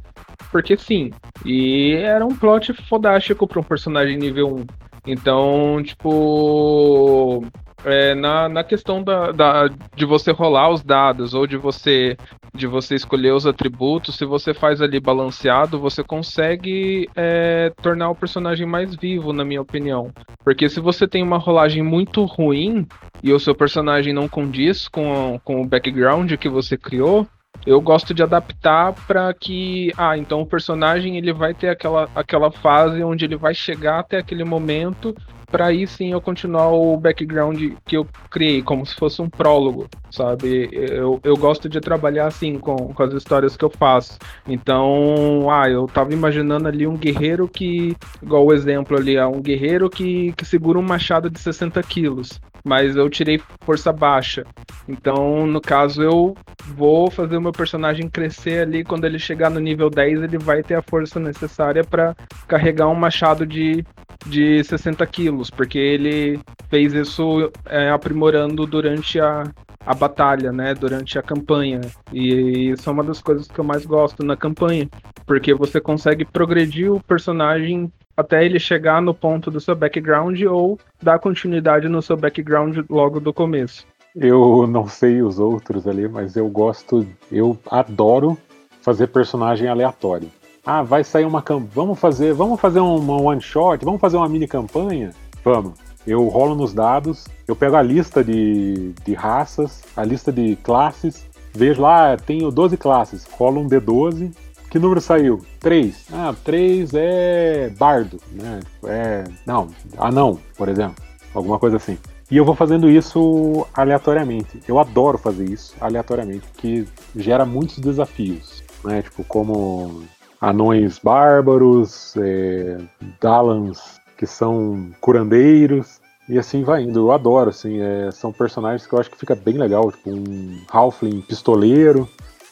Porque sim. E era um plot fodástico para um personagem nível 1. Então, tipo. É, na, na questão da, da, de você rolar os dados ou de você de você escolher os atributos, se você faz ali balanceado, você consegue é, tornar o personagem mais vivo, na minha opinião. Porque se você tem uma rolagem muito ruim e o seu personagem não condiz com, com o background que você criou, eu gosto de adaptar para que, ah, então o personagem ele vai ter aquela, aquela fase onde ele vai chegar até aquele momento para aí sim eu continuar o background que eu criei, como se fosse um prólogo, sabe? Eu, eu gosto de trabalhar assim com, com as histórias que eu faço. Então, ah, eu tava imaginando ali um guerreiro que, igual o exemplo ali, é um guerreiro que, que segura um machado de 60 quilos, mas eu tirei força baixa. Então, no caso, eu vou fazer o meu personagem crescer ali. Quando ele chegar no nível 10, ele vai ter a força necessária para carregar um machado de, de 60 quilos, porque ele fez isso é, aprimorando durante a, a batalha, né? Durante a campanha. E isso é uma das coisas que eu mais gosto na campanha, porque você consegue progredir o personagem até ele chegar no ponto do seu background ou dar continuidade no seu background logo do começo. Eu não sei os outros ali, mas eu gosto, eu adoro fazer personagem aleatório. Ah, vai sair uma campanha. Vamos fazer, vamos fazer uma one shot, vamos fazer uma mini campanha? Vamos. Eu rolo nos dados, eu pego a lista de, de raças, a lista de classes, vejo lá, tenho 12 classes, rolo um D12, que número saiu? 3. Ah, 3 é bardo, né? É, não, anão, por exemplo. Alguma coisa assim. E eu vou fazendo isso aleatoriamente. Eu adoro fazer isso aleatoriamente, porque gera muitos desafios, né? Tipo, como anões bárbaros, é, Dalans que são curandeiros, e assim vai indo. Eu adoro, assim, é, são personagens que eu acho que fica bem legal, tipo um Halfling pistoleiro,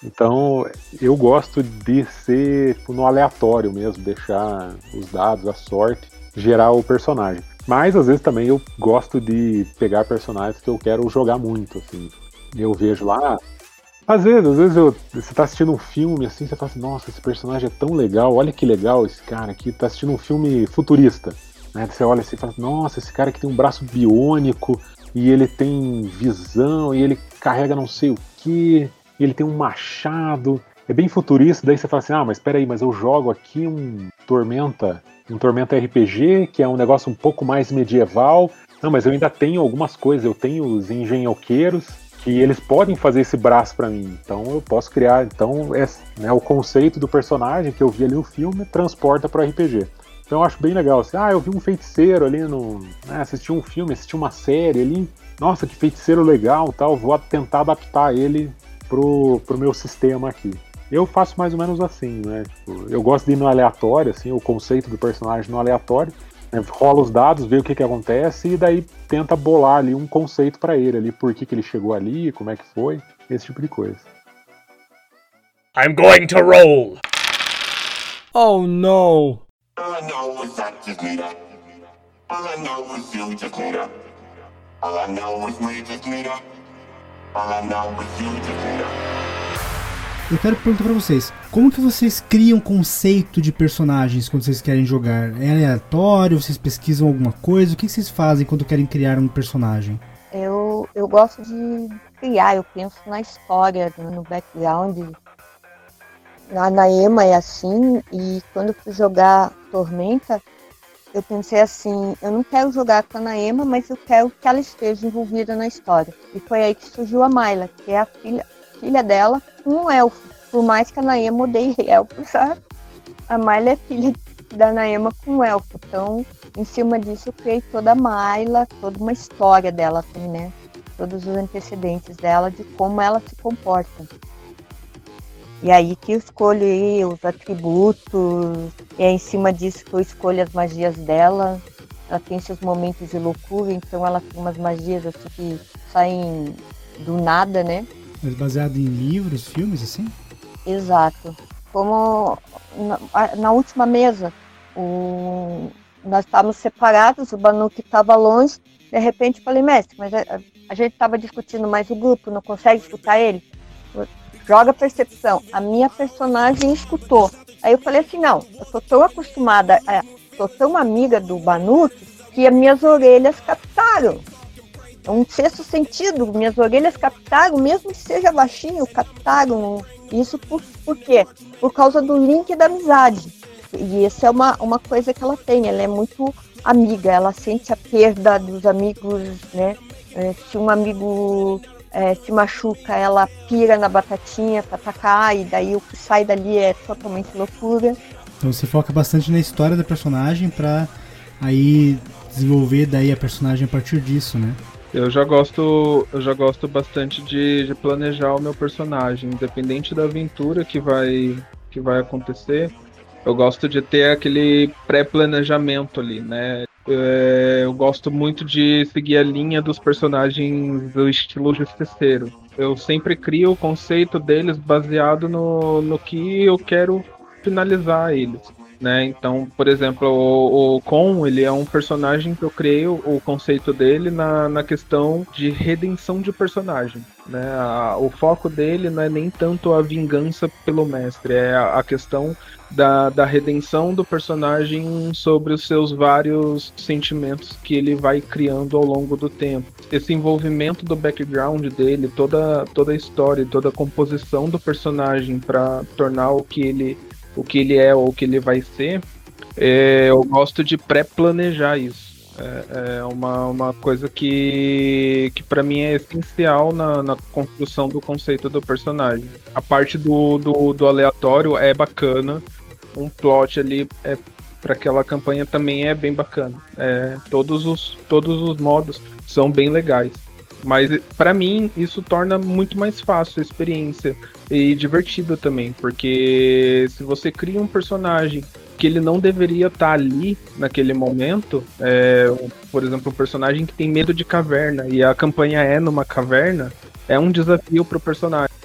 então, eu gosto de ser tipo, no aleatório mesmo, deixar os dados, a sorte, gerar o personagem. Mas às vezes também eu gosto de pegar personagens que eu quero jogar muito, assim. Eu vejo lá. Às vezes, às vezes eu, você tá assistindo um filme assim, você fala assim, nossa, esse personagem é tão legal, olha que legal esse cara aqui, tá assistindo um filme futurista. Né? Você olha assim e fala, nossa, esse cara aqui tem um braço biônico, e ele tem visão, e ele carrega não sei o que e ele tem um machado. É bem futurista, daí você fala assim: ah, mas peraí, mas eu jogo aqui um Tormenta, um Tormenta RPG, que é um negócio um pouco mais medieval. Não, mas eu ainda tenho algumas coisas, eu tenho os engenhoqueiros, que eles podem fazer esse braço para mim. Então eu posso criar. Então é né, o conceito do personagem que eu vi ali no filme transporta para o RPG. Então eu acho bem legal. Assim, ah, eu vi um feiticeiro ali no. Né, assisti um filme, assisti uma série ali. Nossa, que feiticeiro legal tal. Vou tentar adaptar ele pro, pro meu sistema aqui. Eu faço mais ou menos assim, né? Tipo, eu gosto de ir no aleatório, assim, o conceito do personagem no aleatório. Né? Rola os dados, vê o que, que acontece e daí tenta bolar ali um conceito para ele ali, por que, que ele chegou ali, como é que foi, esse tipo de coisa. I'm going to roll. Oh no. All Eu quero perguntar pra vocês, como que vocês criam conceito de personagens quando vocês querem jogar? É aleatório? Vocês pesquisam alguma coisa? O que vocês fazem quando querem criar um personagem? Eu, eu gosto de criar, eu penso na história, no background. Na, na EMA é assim, e quando fui jogar Tormenta, eu pensei assim, eu não quero jogar com a Naema, mas eu quero que ela esteja envolvida na história. E foi aí que surgiu a Mayla, que é a filha, filha dela um elfo. Por mais que a Naema odeie elfos, sabe? A Myla é filha da Naema com um elfo. Então, em cima disso, eu criei toda a Myla, toda uma história dela, assim, né? Todos os antecedentes dela, de como ela se comporta. E aí que eu escolho aí os atributos, e é em cima disso que eu escolho as magias dela. Ela tem seus momentos de loucura, então ela tem umas magias assim que saem do nada, né? Mas baseado em livros, filmes, assim? Exato. Como na, na última mesa, o, nós estávamos separados, o Banuque estava longe, de repente eu falei, mestre, mas a, a gente estava discutindo, mas o grupo não consegue escutar ele? Joga percepção. A minha personagem escutou. Aí eu falei assim, não, eu tô tão acostumada, a, tô tão amiga do Banuque que as minhas orelhas captaram. É um sexto sentido, minhas orelhas captaram, mesmo que seja baixinho, captaram. Isso por, por quê? Por causa do link da amizade. E essa é uma, uma coisa que ela tem, ela é muito amiga, ela sente a perda dos amigos, né? É, se um amigo é, se machuca, ela pira na batatinha para atacar, e daí o que sai dali é totalmente loucura. Então você foca bastante na história da personagem pra aí desenvolver daí a personagem a partir disso, né? Eu já gosto, eu já gosto bastante de, de planejar o meu personagem, independente da aventura que vai que vai acontecer. Eu gosto de ter aquele pré-planejamento ali, né? É, eu gosto muito de seguir a linha dos personagens do estilo justiceiro. Eu sempre crio o conceito deles baseado no, no que eu quero finalizar eles. Né? Então, por exemplo, o, o Con, ele é um personagem que eu criei o, o conceito dele na, na questão de redenção de personagem. Né? A, o foco dele não é nem tanto a vingança pelo mestre, é a, a questão da, da redenção do personagem sobre os seus vários sentimentos que ele vai criando ao longo do tempo. Esse envolvimento do background dele, toda, toda a história, toda a composição do personagem para tornar o que ele o que ele é ou o que ele vai ser, é, eu gosto de pré-planejar isso. É, é, uma, uma coisa que, que para mim é essencial na, na construção do conceito do personagem. A parte do, do, do aleatório é bacana, um plot ali é, para aquela campanha também é bem bacana. É, todos, os, todos os modos são bem legais. Mas para mim isso torna muito mais fácil a experiência e divertido também, porque se você cria um personagem que ele não deveria estar tá ali naquele momento, é, por exemplo, um personagem que tem medo de caverna e a campanha é numa caverna, é um desafio para o personagem.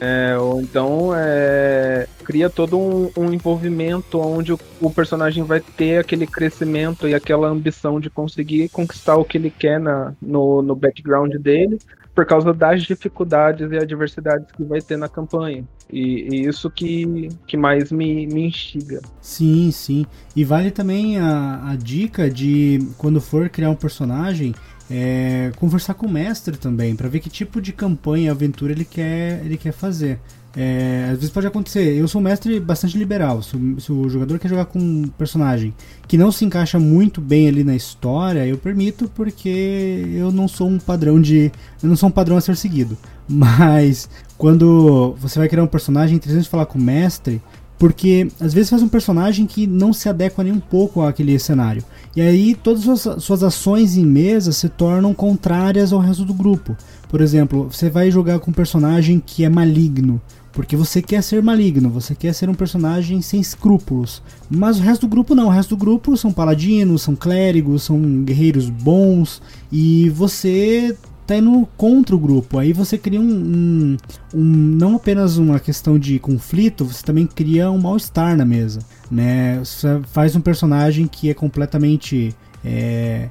É, ou então é, cria todo um, um, envolvimento onde o, o, personagem vai ter aquele crescimento e aquela ambição de conseguir conquistar o que ele quer na, no, no background dele por causa das dificuldades e adversidades que vai ter na campanha. E, e isso que, que mais me, me instiga. Sim, sim. E vale também a, a dica de quando for criar um personagem, é, conversar com o mestre também, para ver que tipo de campanha, aventura ele quer, ele quer fazer. É, às vezes pode acontecer. Eu sou um mestre bastante liberal. Se o, se o, jogador quer jogar com um personagem que não se encaixa muito bem ali na história, eu permito porque eu não sou um padrão de. Eu não sou um padrão a ser seguido. Mas quando você vai criar um personagem, é interessante falar com o mestre porque às vezes faz um personagem que não se adequa nem um pouco àquele cenário. E aí todas as suas ações em mesa se tornam contrárias ao resto do grupo. Por exemplo, você vai jogar com um personagem que é maligno, porque você quer ser maligno, você quer ser um personagem sem escrúpulos. Mas o resto do grupo não, o resto do grupo são paladinos, são clérigos, são guerreiros bons, e você tá indo contra o grupo. Aí você cria um, um, um, não apenas uma questão de conflito, você também cria um mal-estar na mesa, né? Você faz um personagem que é completamente é,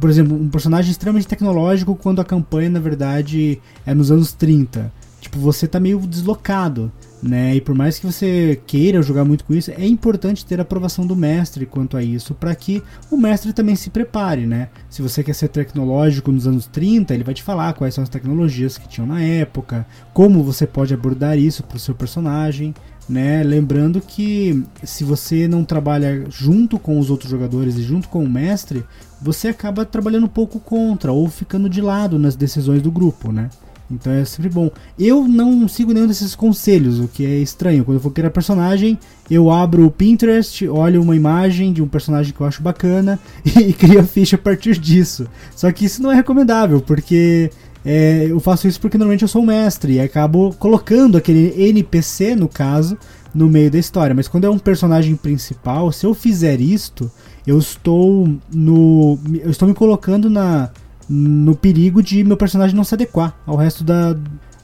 por exemplo, um personagem extremamente tecnológico quando a campanha, na verdade, é nos anos 30. Tipo, você tá meio deslocado né? E por mais que você queira jogar muito com isso, é importante ter a aprovação do mestre quanto a isso, para que o mestre também se prepare, né? Se você quer ser tecnológico nos anos 30, ele vai te falar quais são as tecnologias que tinham na época, como você pode abordar isso para o seu personagem, né? Lembrando que se você não trabalha junto com os outros jogadores e junto com o mestre, você acaba trabalhando um pouco contra ou ficando de lado nas decisões do grupo, né? Então é sempre bom. Eu não sigo nenhum desses conselhos, o que é estranho. Quando eu for criar personagem, eu abro o Pinterest, olho uma imagem de um personagem que eu acho bacana e crio a ficha a partir disso. Só que isso não é recomendável, porque é, eu faço isso porque normalmente eu sou um mestre e acabo colocando aquele NPC, no caso, no meio da história. Mas quando é um personagem principal, se eu fizer isto, eu estou no. Eu estou me colocando na no perigo de meu personagem não se adequar ao resto, da,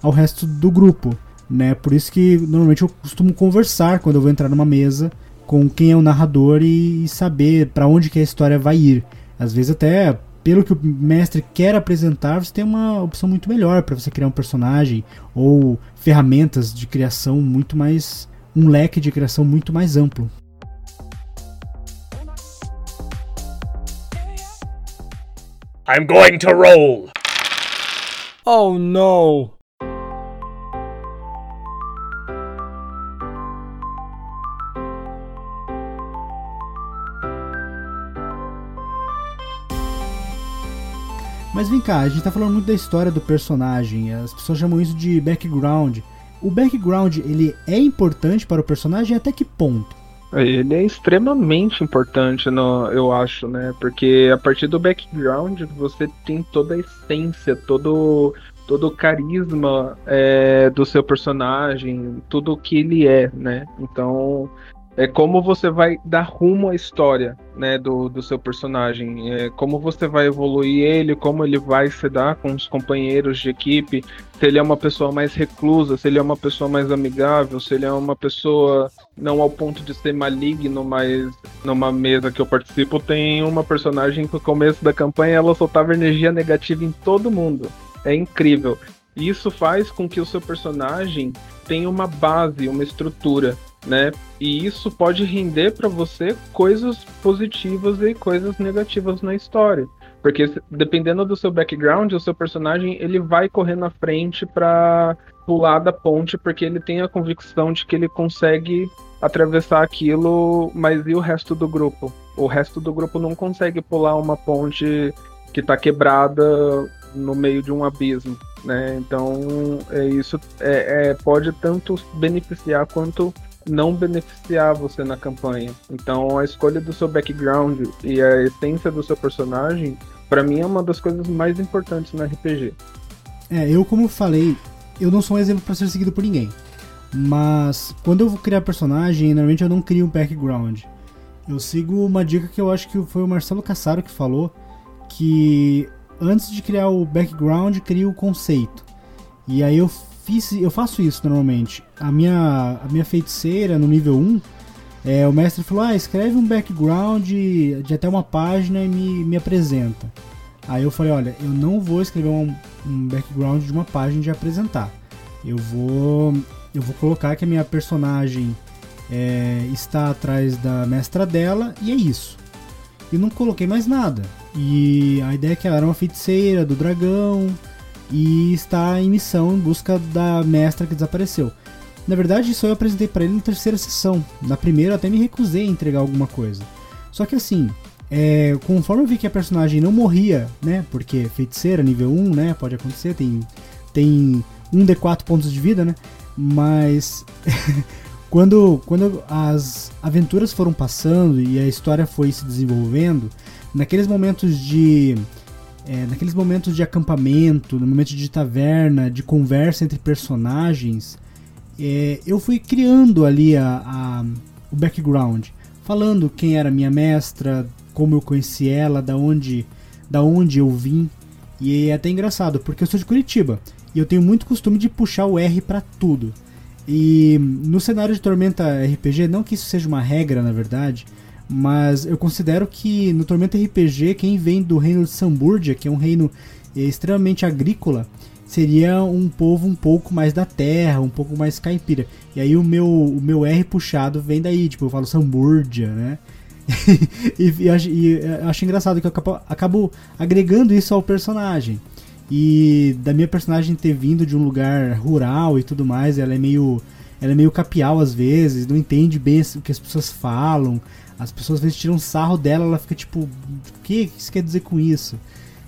ao resto do grupo. Né? Por isso que normalmente eu costumo conversar quando eu vou entrar numa mesa com quem é o narrador e, e saber para onde que a história vai ir. Às vezes até pelo que o mestre quer apresentar, você tem uma opção muito melhor para você criar um personagem ou ferramentas de criação muito mais um leque de criação muito mais amplo. I'm going to roll. Oh no! Mas vem cá, a gente tá falando muito da história do personagem, as pessoas chamam isso de background. O background, ele é importante para o personagem até que ponto? Ele é extremamente importante, no, eu acho, né? Porque a partir do background você tem toda a essência, todo, todo o carisma é, do seu personagem, tudo o que ele é, né? Então é como você vai dar rumo à história, né, do, do seu personagem, é, como você vai evoluir ele, como ele vai se dar com os companheiros de equipe, se ele é uma pessoa mais reclusa, se ele é uma pessoa mais amigável, se ele é uma pessoa não ao ponto de ser maligno, mas numa mesa que eu participo tem uma personagem que no começo da campanha ela soltava energia negativa em todo mundo. É incrível. Isso faz com que o seu personagem tenha uma base, uma estrutura né? E isso pode render para você coisas positivas e coisas negativas na história. Porque dependendo do seu background, o seu personagem ele vai correr na frente para pular da ponte porque ele tem a convicção de que ele consegue atravessar aquilo, mas e o resto do grupo? O resto do grupo não consegue pular uma ponte que está quebrada no meio de um abismo, né? Então é isso é, é, pode tanto beneficiar quanto não beneficiar você na campanha. Então a escolha do seu background e a essência do seu personagem, para mim é uma das coisas mais importantes no RPG. É, eu como falei, eu não sou um exemplo para ser seguido por ninguém. Mas quando eu vou criar personagem, normalmente eu não crio um background. Eu sigo uma dica que eu acho que foi o Marcelo Cassaro que falou, que antes de criar o background, cria o conceito. E aí eu fiz, eu faço isso normalmente. A minha, a minha feiticeira no nível 1, é, o mestre falou: ah, escreve um background de até uma página e me, me apresenta. Aí eu falei: olha, eu não vou escrever um, um background de uma página de apresentar. Eu vou, eu vou colocar que a minha personagem é, está atrás da mestra dela e é isso. E não coloquei mais nada. E a ideia é que ela era uma feiticeira do dragão e está em missão em busca da mestra que desapareceu. Na verdade, isso eu apresentei para ele na terceira sessão. Na primeira, eu até me recusei a entregar alguma coisa. Só que assim, é, conforme eu vi que a personagem não morria, né? Porque feiticeira, nível 1, né? Pode acontecer, tem, tem 1 D4 pontos de vida, né? Mas quando, quando as aventuras foram passando e a história foi se desenvolvendo, naqueles momentos de é, naqueles momentos de acampamento, no momento de taverna, de conversa entre personagens, é, eu fui criando ali a, a, o background, falando quem era minha mestra, como eu conheci ela, da onde, da onde eu vim. E é até engraçado, porque eu sou de Curitiba e eu tenho muito costume de puxar o R para tudo. E no cenário de Tormenta RPG, não que isso seja uma regra, na verdade, mas eu considero que no Tormenta RPG, quem vem do reino de Samburdia, que é um reino eh, extremamente agrícola, seria um povo um pouco mais da terra, um pouco mais caipira. E aí o meu, o meu R puxado vem daí, tipo, eu falo Samburdia, né? e, e, acho, e, eh, acho engraçado que eu acabo, acabo agregando isso ao personagem. E da minha personagem ter vindo de um lugar rural e tudo mais, ela é meio ela é meio capial às vezes, não entende bem o que as pessoas falam. As pessoas às vezes tiram sarro dela, ela fica tipo, o que isso quer dizer com isso?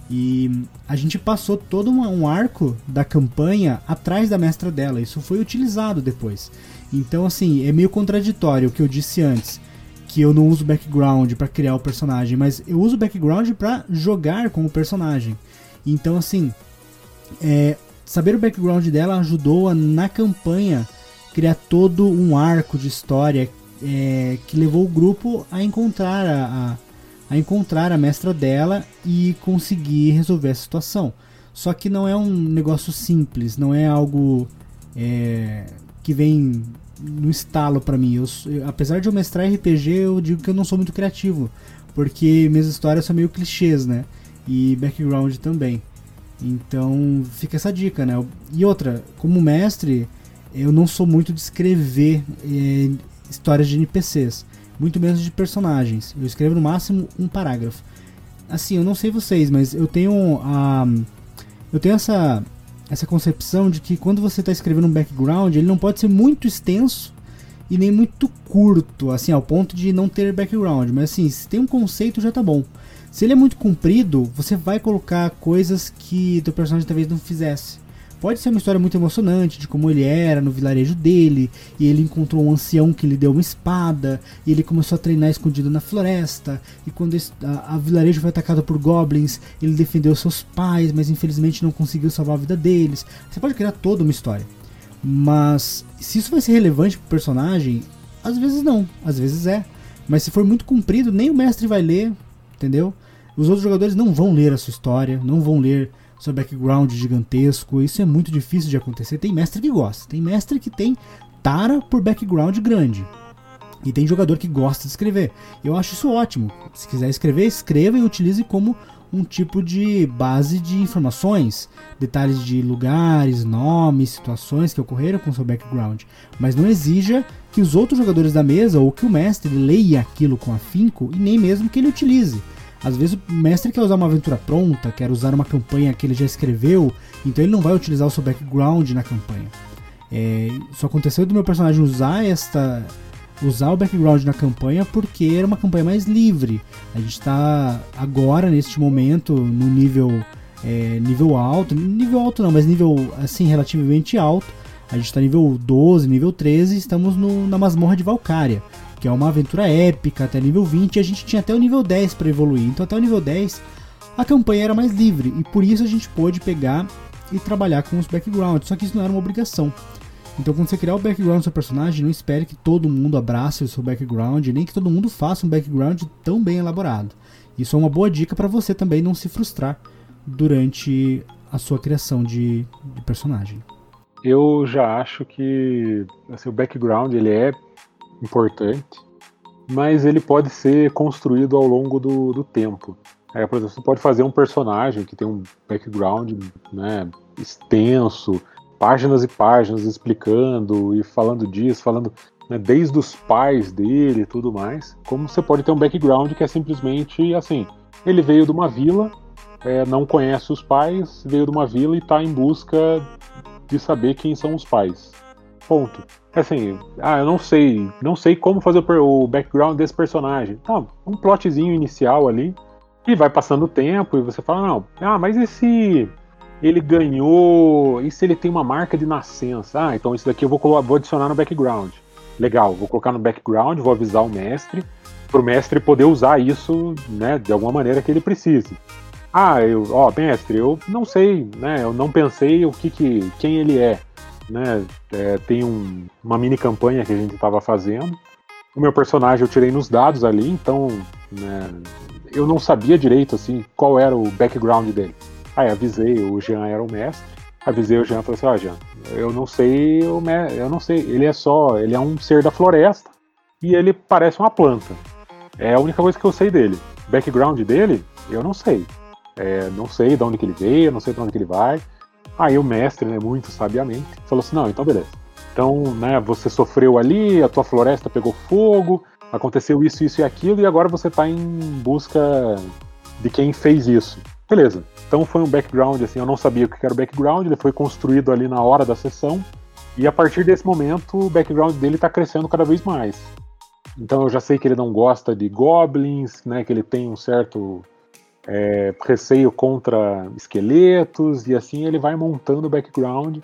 E a gente passou todo um arco da campanha atrás da mestra dela. Isso foi utilizado depois. Então, assim, é meio contraditório o que eu disse antes. Que eu não uso background pra criar o personagem, mas eu uso background pra jogar com o personagem. Então, assim, é, saber o background dela ajudou a, na campanha, criar todo um arco de história é, que levou o grupo a encontrar a, a, a encontrar a mestra dela e conseguir resolver a situação. Só que não é um negócio simples, não é algo é, que vem no estalo pra mim. Eu, eu- apesar de eu mestrar RPG, eu digo que eu não sou muito criativo, porque minhas histórias são meio clichês, né? E background também. Então fica essa dica, né? E outra, como mestre, eu não sou muito de escrever eh, histórias de NPCs, muito menos de personagens. Eu escrevo no máximo um parágrafo. Assim, eu não sei vocês, mas eu tenho a eu tenho essa essa concepção de que quando você está escrevendo um background, ele não pode ser muito extenso e nem muito curto, assim, ao ponto de não ter background. Mas assim, se tem um conceito já tá bom. Se ele é muito comprido, você vai colocar coisas que teu personagem talvez não fizesse. Pode ser uma história muito emocionante de como ele era no vilarejo dele, e ele encontrou um ancião que lhe deu uma espada, e ele começou a treinar escondido na floresta, e quando a, a vilarejo foi atacado por goblins, ele defendeu seus pais, mas infelizmente não conseguiu salvar a vida deles. Você pode criar toda uma história. Mas se isso vai ser relevante pro personagem, às vezes não, às vezes é. Mas se for muito comprido, nem o mestre vai ler, entendeu? Os outros jogadores não vão ler a sua história, não vão ler seu background gigantesco. Isso é muito difícil de acontecer. Tem mestre que gosta, tem mestre que tem tara por background grande. E tem jogador que gosta de escrever. Eu acho isso ótimo. Se quiser escrever, escreva e utilize como um tipo de base de informações, detalhes de lugares, nomes, situações que ocorreram com seu background. Mas não exija que os outros jogadores da mesa ou que o mestre leia aquilo com afinco e nem mesmo que ele utilize. Às vezes o mestre quer usar uma aventura pronta, quer usar uma campanha que ele já escreveu, então ele não vai utilizar o seu background na campanha. É, isso aconteceu do meu personagem usar esta usar o background na campanha porque era uma campanha mais livre. A gente está agora neste momento no nível é, nível alto, nível alto não, mas nível assim relativamente alto. A gente está nível 12, nível 13, estamos no, na masmorra de Valkyria, que é uma aventura épica até nível 20, e a gente tinha até o nível 10 para evoluir. Então até o nível 10 a campanha era mais livre e por isso a gente pôde pegar e trabalhar com os backgrounds, só que isso não era uma obrigação. Então, quando você criar o background do seu personagem, não espere que todo mundo abrace o seu background, nem que todo mundo faça um background tão bem elaborado. Isso é uma boa dica para você também não se frustrar durante a sua criação de, de personagem. Eu já acho que assim, o background ele é importante, mas ele pode ser construído ao longo do, do tempo. É, por exemplo, você pode fazer um personagem que tem um background né, extenso, páginas e páginas explicando e falando disso, falando né, desde os pais dele e tudo mais. Como você pode ter um background que é simplesmente assim: ele veio de uma vila, é, não conhece os pais, veio de uma vila e está em busca de saber quem são os pais. Ponto. Assim, ah, eu não sei, não sei como fazer o, o background desse personagem. Tá, um plotzinho inicial ali, e vai passando o tempo e você fala, não, ah, mas e se ele ganhou, e se ele tem uma marca de nascença? Ah, então isso daqui eu vou, vou adicionar no background. Legal, vou colocar no background, vou avisar o mestre, pro mestre poder usar isso, né, de alguma maneira que ele precise. Ah, eu, ó, mestre, eu não sei, né? Eu não pensei o que, que quem ele é, né? É, tem um- uma mini campanha que a gente estava fazendo. O meu personagem eu tirei nos dados ali, então, né, eu não sabia direito assim qual era o background dele. Aí avisei, o Jean era o mestre. Avisei o Jean, falei assim, ó, Jean, eu não sei, me- eu não sei, ele é só, ele é um ser da floresta e ele parece uma planta. É a única coisa que eu sei dele. Background dele, eu não sei. É, não sei de onde que ele veio, não sei para onde que ele vai. Aí o mestre, né, muito sabiamente, falou assim: não, então beleza. Então, né, você sofreu ali, a tua floresta pegou fogo, aconteceu isso, isso e aquilo, e agora você tá em busca de quem fez isso. Beleza. Então foi um background, assim, eu não sabia o que era o background, ele foi construído ali na hora da sessão, e a partir desse momento o background dele tá crescendo cada vez mais. Então eu já sei que ele não gosta de goblins, né, que ele tem um certo é, receio contra esqueletos, e assim ele vai montando o background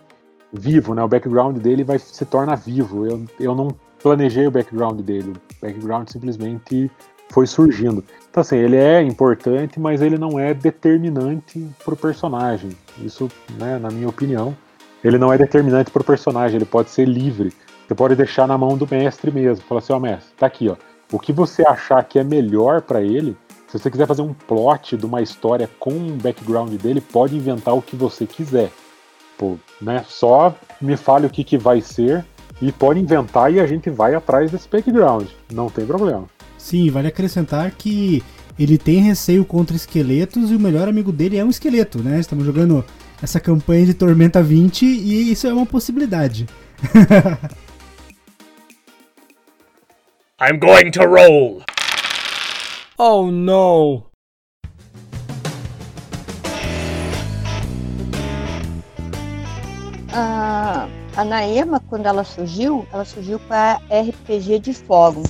vivo, né? O background dele vai se torna vivo. Eu, eu não planejei o background dele, o background simplesmente foi surgindo. Então assim, ele é importante, mas ele não é determinante pro personagem. Isso, né, na minha opinião, ele não é determinante pro personagem, ele pode ser livre. Você pode deixar na mão do mestre mesmo. Falar assim, ó, mestre, tá aqui, ó. O que você achar que é melhor para ele, se você quiser fazer um plot de uma história com um background dele, pode inventar o que você quiser. Pô, né? Só me fale o que, que vai ser e pode inventar e a gente vai atrás desse background. Não tem problema. Sim, vale acrescentar que ele tem receio contra esqueletos e o melhor amigo dele é um esqueleto, né? Estamos jogando essa campanha de Tormenta 20 e isso é uma possibilidade. I'm going to roll. Oh no. A, a Naema, quando ela surgiu, ela surgiu para RPG de fórum.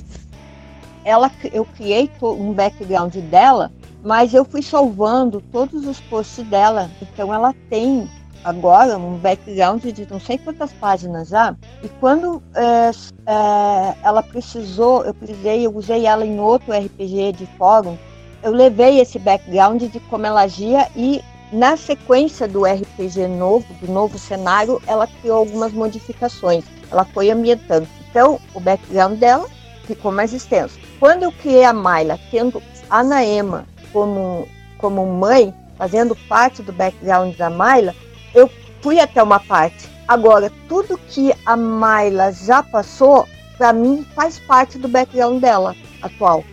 Ela, eu criei um background dela, mas eu fui salvando todos os posts dela. Então ela tem agora um background de não sei quantas páginas já. E quando é, é, ela precisou, eu precisei, eu usei ela em outro RPG de fórum, eu levei esse background de como ela agia e na sequência do RPG novo, do novo cenário, ela criou algumas modificações. Ela foi ambientando. Então, o background dela ficou mais extenso. Quando eu criei a Mayla, tendo a Naema como, como mãe, fazendo parte do background da Mayla, eu fui até uma parte. Agora, tudo que a Mayla já passou, para mim, faz parte do background dela atual.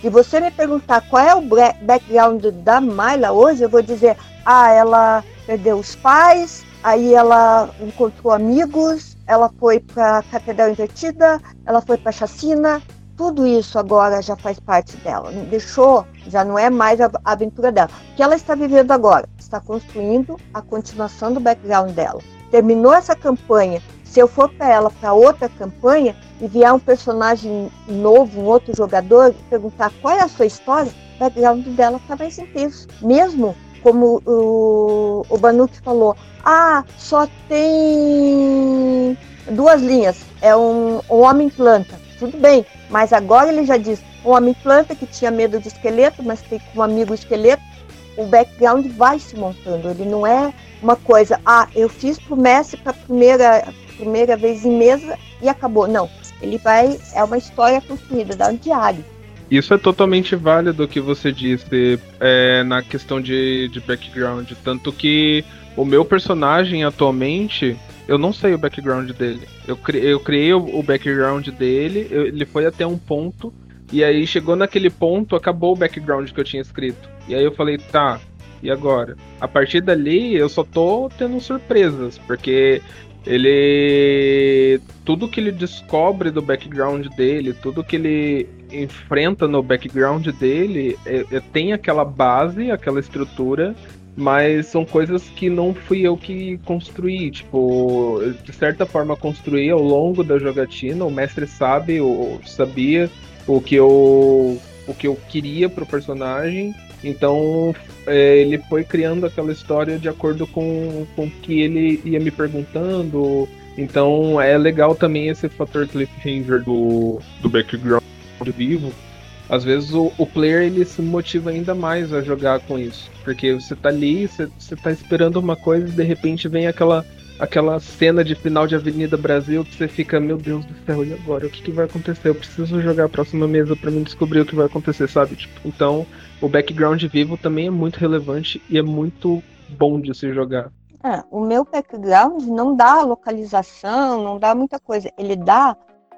Se você me perguntar qual é o background da Mayla hoje, eu vou dizer: ah, ela perdeu os pais, aí ela encontrou amigos, ela foi para Catedral Invertida, ela foi para Chacina. Tudo isso agora já faz parte dela. Deixou, já não é mais a aventura dela. O que ela está vivendo agora? Está construindo a continuação do background dela. Terminou essa campanha. Se eu for para ela para outra campanha e vier um personagem novo, um outro jogador, perguntar qual é a sua história, o background dela está mais intenso. Mesmo como o, o Banuque falou, ah, só tem duas linhas, é um, um homem planta. Tudo bem, mas agora ele já diz, um homem planta que tinha medo de esqueleto, mas tem um amigo esqueleto, o background vai se montando, ele não é uma coisa, ah, eu fiz pro Messi para primeira primeira vez em mesa e acabou. Não, ele vai, é uma história construída, dá um diário. Isso é totalmente válido o que você disse é, na questão de, de background. Tanto que o meu personagem atualmente, eu não sei o background dele. Eu, cri, eu criei o, o background dele, eu- ele foi até um ponto, e aí chegou naquele ponto, acabou o background que eu tinha escrito. E aí eu falei, tá, e agora? A partir dali eu só tô tendo surpresas, porque ele. Tudo que ele descobre do background dele, tudo que ele enfrenta no background dele, é- é- tem aquela base, aquela estrutura, mas são coisas que não fui eu que construí. Tipo, de certa forma construí ao longo da jogatina, o mestre sabe, ou sabia o que eu, o que eu queria pro personagem. Então é, ele foi criando aquela história de acordo com, com o que ele ia me perguntando. Então é legal também esse fator cliffhanger do, do background vivo. Às vezes o, o player ele se motiva ainda mais a jogar com isso. Porque você tá ali, você, você tá esperando uma coisa e de repente vem aquela, aquela cena de final de Avenida Brasil que você fica, meu Deus do céu, e agora? O que, que vai acontecer? Eu preciso jogar a próxima mesa pra mim descobrir o que vai acontecer, sabe? Tipo, então o background vivo também é muito relevante e é muito bom de se jogar. É, o meu background não dá localização, não dá muita coisa. Ele dá,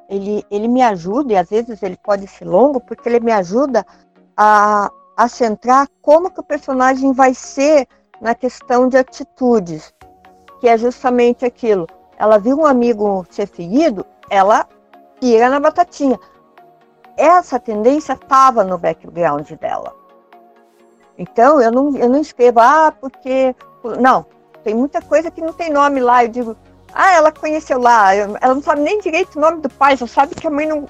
ele, ele me ajuda, e às vezes ele pode ser longo, porque ele me ajuda a, a centrar como que o personagem vai ser na questão de atitudes, que é justamente aquilo. Ela viu um amigo ser ferido, ela tira na batatinha. Essa tendência estava no background dela. Então, eu não, eu não escrevo, ah, porque. Não, tem muita coisa que não tem nome lá. Eu digo, ah, ela conheceu lá. Ela não sabe nem direito o nome do pai, só sabe que a mãe não.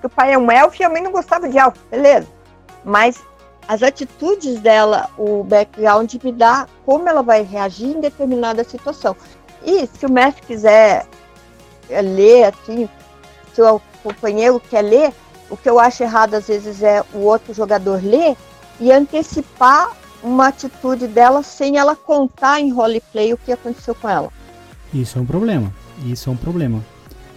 que o pai é um elfo e a mãe não gostava de elfo, beleza. Mas as atitudes dela, o background me dá como ela vai reagir em determinada situação. E se o mestre quiser é, ler, assim, se o companheiro quer ler, o que eu acho errado às vezes é o outro jogador ler e antecipar uma atitude dela sem ela contar em roleplay o que aconteceu com ela. Isso é um problema. Isso é um problema.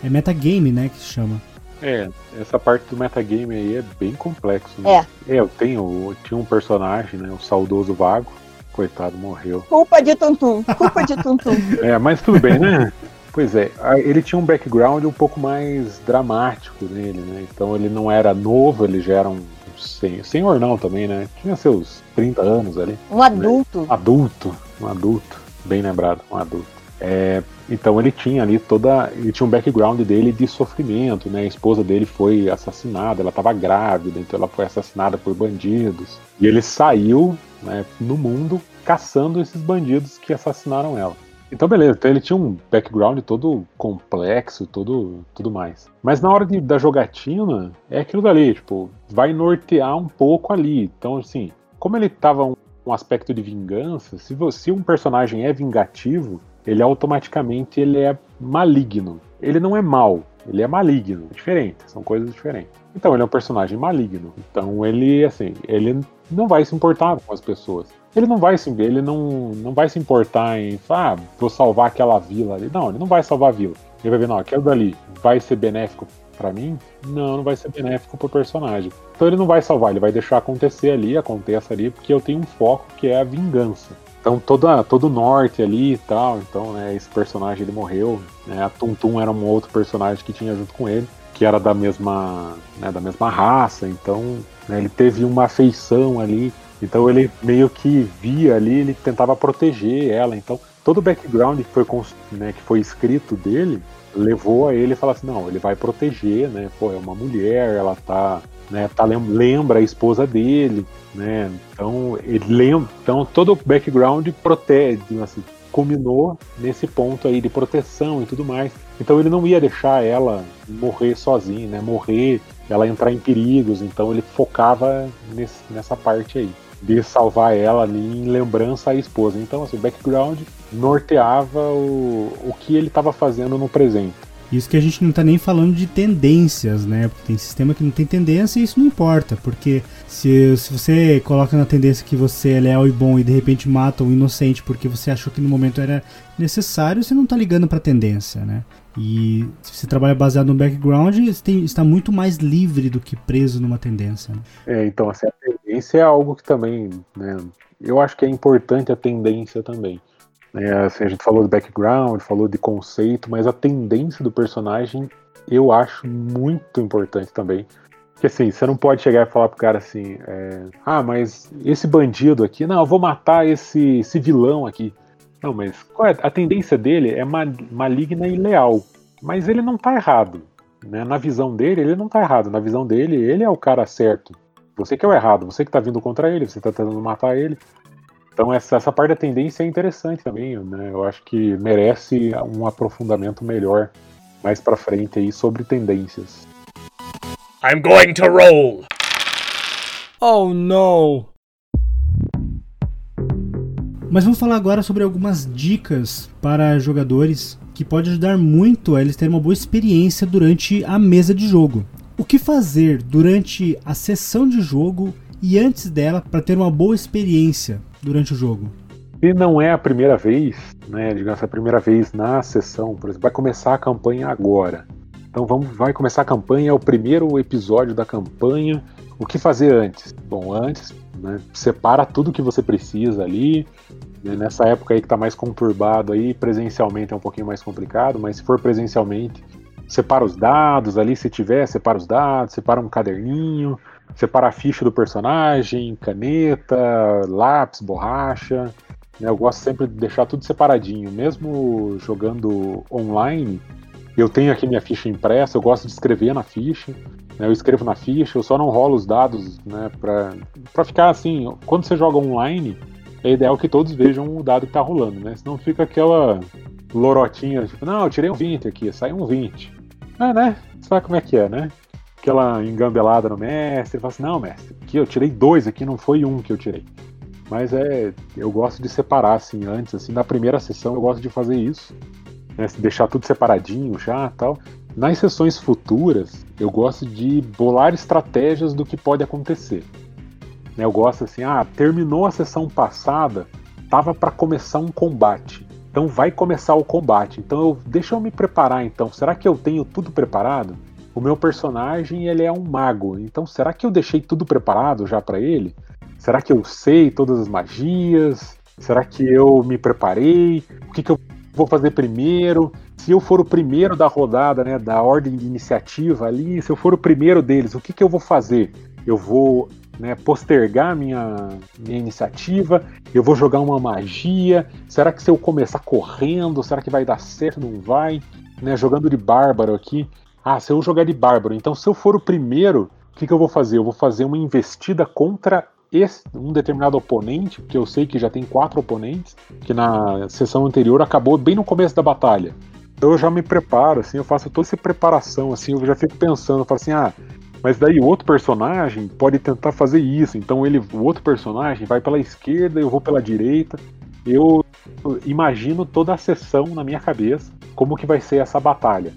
É metagame, né, que se chama. É, essa parte do metagame aí é bem complexo. Né? É. É, eu tenho, eu tinha um personagem, né, o saudoso Vago, coitado, morreu. Culpa de Tuntum, culpa de Tuntum. É, mas tudo bem, né? Pois é, ele tinha um background um pouco mais dramático nele, né? Então ele não era novo, ele já era um sen- senhor não também, né? Tinha seus 30 anos ali. Um adulto. Adulto, um adulto, bem lembrado, um adulto. É, então ele tinha ali toda. Ele tinha um background dele de sofrimento, né? A esposa dele foi assassinada, ela estava grávida, então ela foi assassinada por bandidos. E ele saiu né, no mundo caçando esses bandidos que assassinaram ela. Então, beleza, então ele tinha um background todo complexo, todo, tudo mais. Mas na hora de, da jogatina, é aquilo dali, tipo, vai nortear um pouco ali. Então, assim, como ele tava um, um aspecto de vingança, se você um personagem é vingativo, ele automaticamente ele é maligno. Ele não é mal, ele é maligno, é diferente, são coisas diferentes. Então ele é um personagem maligno. Então ele assim, ele não vai se importar com as pessoas. Ele não vai se ele não, não vai se importar em, ah, vou salvar aquela vila ali. Não, ele não vai salvar a vila. Ele vai ver, não, aquilo dali vai ser benéfico pra mim? Não, não vai ser benéfico pro personagem. Então ele não vai salvar, ele vai deixar acontecer ali, aconteça ali, porque eu tenho um foco que é a vingança. Então toda, todo o norte ali e tal, então né, esse personagem ele morreu, né, a Tum Tum era um outro personagem que tinha junto com ele, que era da mesma, né, da mesma raça, então né, ele teve uma afeição ali, então ele meio que via ali, ele tentava proteger ela, então todo o background que foi, né, que foi escrito dele levou a ele falar assim, não, ele vai proteger, né, pô, é uma mulher, ela tá, né, tá lem- lembra a esposa dele, né, então ele lembra, então todo o background protege, assim, culminou nesse ponto aí de proteção e tudo mais. Então ele não ia deixar ela morrer sozinha, né, morrer, ela entrar em perigos, então ele focava nesse- nessa parte aí de salvar ela ali em lembrança à esposa. Então, assim, o background norteava o, o que ele estava fazendo no presente. Isso que a gente não tá nem falando de tendências, né? Porque tem sistema que não tem tendência e isso não importa. Porque se, se você coloca na tendência que você é leal e bom e de repente mata um inocente porque você achou que no momento era necessário, você não tá ligando pra tendência, né? E se você trabalha baseado no background, você tem- está muito mais livre do que preso numa tendência. Né? É, então, assim, a tendência é algo que também, né, eu acho que é importante a tendência também. É, assim, a gente falou de background, falou de conceito, mas a tendência do personagem eu acho muito importante também. Porque assim, você não pode chegar e falar pro cara assim, é, ah, mas esse bandido aqui, não, eu vou matar esse, esse vilão aqui. Não, mas é? a tendência dele é ma- maligna e leal. Mas ele não tá errado. Né? Na visão dele, ele não tá errado. Na visão dele, ele é o cara certo. Você que é o errado, você que tá vindo contra ele, você tá tentando matar ele. Então essa, essa parte da tendência é interessante também, né? Eu acho que merece um aprofundamento melhor mais pra frente aí sobre tendências. I'm going to roll. Oh no! Mas vamos falar agora sobre algumas dicas para jogadores que pode ajudar muito a eles terem uma boa experiência durante a mesa de jogo. O que fazer durante a sessão de jogo e antes dela para ter uma boa experiência durante o jogo? Se não é a primeira vez, né, digamos, a primeira vez na sessão, por exemplo, vai começar a campanha agora. Então vamos, vai começar a campanha, é o primeiro episódio da campanha. O que fazer antes? Bom, antes, né, separa tudo que você precisa ali. né, nessa época aí que está mais conturbado aí, presencialmente é um pouquinho mais complicado, mas se for presencialmente, separa os dados ali, se tiver, separa os dados, separa um caderninho, separa a ficha do personagem, caneta, lápis, borracha. né, Eu gosto sempre de deixar tudo separadinho, mesmo jogando online. Eu tenho aqui minha ficha impressa, eu gosto de escrever na ficha. né, Eu escrevo na ficha, eu só não rolo os dados, né? Pra ficar assim, quando você joga online, é ideal que todos vejam o dado que tá rolando, né? Senão fica aquela lorotinha, tipo, não, eu tirei um 20 aqui, saiu um 20. É, né? Sabe como é que é, né? Aquela engambelada no mestre, fala assim, não, mestre, aqui eu tirei dois, aqui não foi um que eu tirei. Mas é. Eu gosto de separar, assim, antes, assim, na primeira sessão eu gosto de fazer isso. Né, deixar tudo separadinho já tal. Nas sessões futuras, eu gosto de bolar estratégias do que pode acontecer. Né, eu gosto assim, ah, terminou a sessão passada, tava para começar um combate. Então vai começar o combate. Então eu, deixa eu me preparar então. Será que eu tenho tudo preparado? O meu personagem, ele é um mago. Então será que eu deixei tudo preparado já para ele? Será que eu sei todas as magias? Será que eu me preparei? O que, que eu vou fazer primeiro? Se eu for o primeiro da rodada, né, da ordem de iniciativa ali, se eu for o primeiro deles, o que, que eu vou fazer? Eu vou né, postergar minha, minha iniciativa? Eu vou jogar uma magia? Será que se eu começar correndo, será que vai dar certo? Não vai? Né, jogando de bárbaro aqui. Ah, se eu jogar de bárbaro, então se eu for o primeiro, o que, que eu vou fazer? Eu vou fazer uma investida contra esse, um determinado oponente, que eu sei que já tem quatro oponentes, que na sessão anterior acabou bem no começo da batalha. Então eu já me preparo, assim, eu faço toda essa preparação, assim, eu já fico pensando, eu falo assim, ah, mas daí o outro personagem pode tentar fazer isso, então ele, o outro personagem vai pela esquerda, eu vou pela direita. Eu imagino toda a sessão na minha cabeça, como que vai ser essa batalha.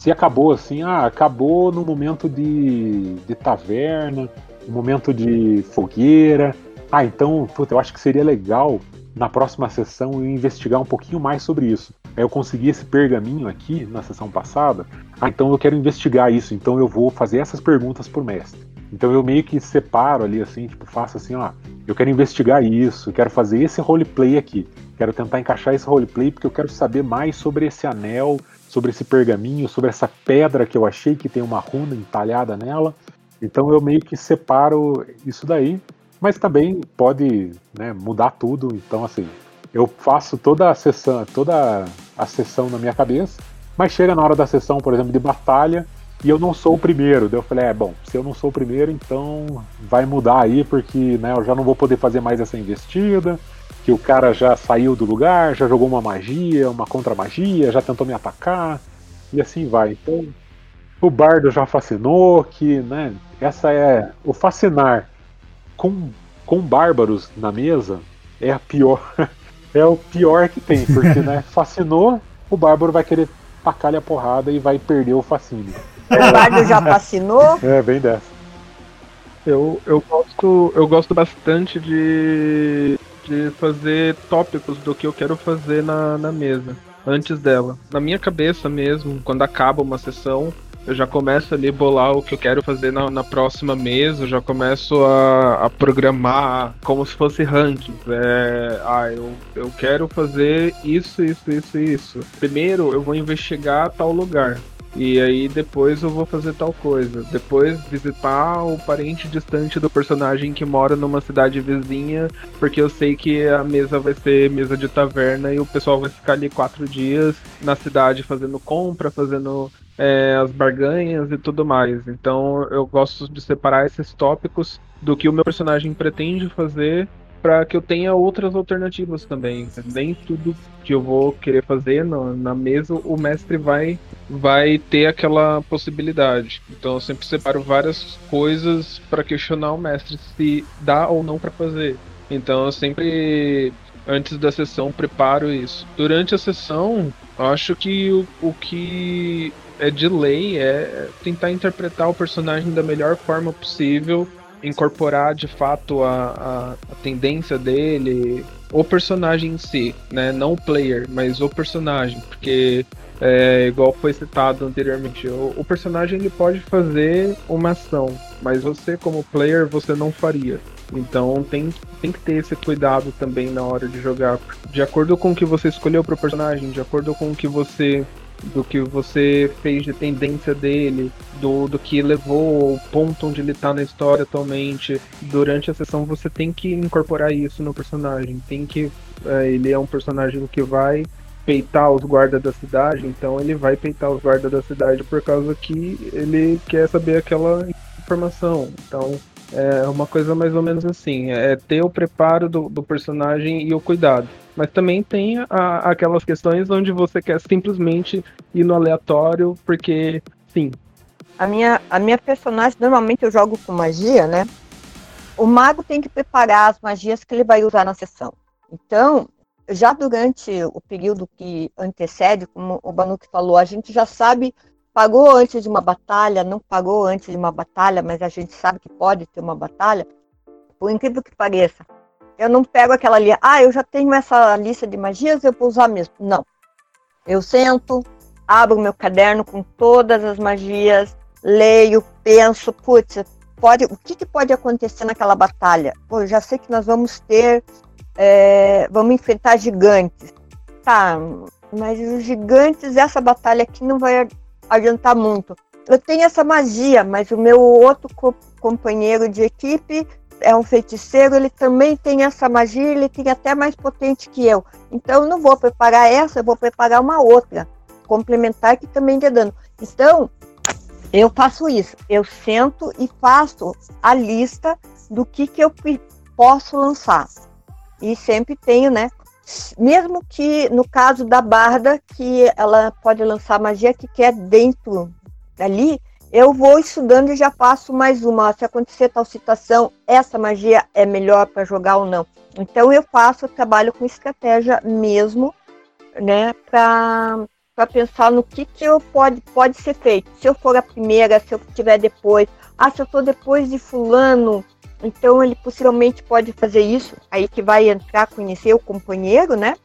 Se acabou assim, ah, acabou no momento de, de taverna, um momento de fogueira. Ah, então, puta, eu acho que seria legal na próxima sessão eu investigar um pouquinho mais sobre isso. Aí eu consegui esse pergaminho aqui na sessão passada. Ah, então eu quero investigar isso, então eu vou fazer essas perguntas pro mestre. Então eu meio que separo ali assim, tipo, faço assim, ó, eu quero investigar isso, quero fazer esse roleplay aqui. Quero tentar encaixar esse roleplay porque eu quero saber mais sobre esse anel, sobre esse pergaminho, sobre essa pedra que eu achei que tem uma runa entalhada nela. Então eu meio que separo isso daí, mas também pode né, mudar tudo. Então assim, eu faço toda a sessão, toda a sessão na minha cabeça, mas chega na hora da sessão, por exemplo, de batalha, e eu não sou o primeiro. Daí eu falei, é bom, se eu não sou o primeiro, então vai mudar aí, porque né, eu já não vou poder fazer mais essa investida, que o cara já saiu do lugar, já jogou uma magia, uma contra-magia, já tentou me atacar, e assim vai. Então o bardo já fascinou, que, né, essa é o fascinar com, com bárbaros na mesa é a pior, é o pior que tem, porque, né, fascinou, o bárbaro vai querer tacar a porrada e vai perder o fascínio. O bardo já fascinou? É, bem dessa. Eu, eu, gosto, eu gosto bastante de, de fazer tópicos do que eu quero fazer na, na mesa, antes dela. Na minha cabeça mesmo, quando acaba uma sessão, eu já começo ali bolar o que eu quero fazer na, na próxima mesa, já começo a, a programar como se fosse rankings. É, ah, eu, eu quero fazer isso, isso, isso, isso. Primeiro eu vou investigar tal lugar. E aí depois eu vou fazer tal coisa. Depois visitar o parente distante do personagem que mora numa cidade vizinha, porque eu sei que a mesa vai ser mesa de taverna e o pessoal vai ficar ali quatro dias na cidade fazendo compra, fazendo é, as barganhas e tudo mais. Então eu gosto de separar esses tópicos do que o meu personagem pretende fazer para que eu tenha outras alternativas também. Nem tudo que eu vou querer fazer no, na mesa o mestre vai vai ter aquela possibilidade. Então eu sempre separo várias coisas para questionar o mestre se dá ou não para fazer. Então eu sempre antes da sessão preparo isso. Durante a sessão, acho que o, o que é de lei é tentar interpretar o personagem da melhor forma possível, incorporar de fato a, a, a tendência dele, o personagem em si, né? Não o player, mas o personagem, porque é, igual foi citado anteriormente, o, o, personagem ele pode fazer uma ação, mas você como player você não faria. Então tem, tem que ter esse cuidado também na hora de jogar, de acordo com o que você escolheu para o personagem, de acordo com o que você do que você fez de tendência dele, do, do que levou ao ponto onde ele tá na história atualmente. Durante a sessão você tem que incorporar isso no personagem. Tem que. É, ele é um personagem que vai peitar os guardas da cidade, então ele vai peitar os guardas da cidade por causa que ele quer saber aquela informação. Então é uma coisa mais ou menos assim, é ter o preparo do, do personagem e o cuidado. Mas também tem a, aquelas questões onde você quer simplesmente ir no aleatório, porque, sim, a minha, a minha personagem, normalmente eu jogo com magia, né? O mago tem que preparar as magias que ele vai usar na sessão. Então, já durante o período que antecede, como o Banuque falou, a gente já sabe, pagou antes de uma batalha, não pagou antes de uma batalha, mas a gente sabe que pode ter uma batalha, por incrível que pareça. Eu não pego aquela ali, ah, eu já tenho essa lista de magias, eu vou usar mesmo. Não. Eu sento, abro meu caderno com todas as magias, leio, penso, putz, pode, o que, que pode acontecer naquela batalha? Pô, já sei que nós vamos ter, é, vamos enfrentar gigantes. Tá, mas os gigantes, essa batalha aqui não vai adiantar muito. Eu tenho essa magia, mas o meu outro co companheiro de equipe é um feiticeiro, ele também tem essa magia, ele tem até mais potente que eu. Então eu não vou preparar essa, eu vou preparar uma outra complementar que também dê dano. Então, eu faço isso. Eu sento e faço a lista do que, que eu posso lançar. E sempre tenho, né? Mesmo que no caso da Barda, que ela pode lançar magia que quer dentro dali, eu vou estudando e já faço mais uma. Se acontecer tal situação, essa magia é melhor para jogar ou não. Então eu faço, eu trabalho com estratégia mesmo, né, para pensar no que, que eu pode, pode ser feito. Se eu for a primeira, se eu estiver depois. Ah, se eu estou depois de fulano, então ele possivelmente pode fazer isso. Aí que vai entrar, conhecer o companheiro, né?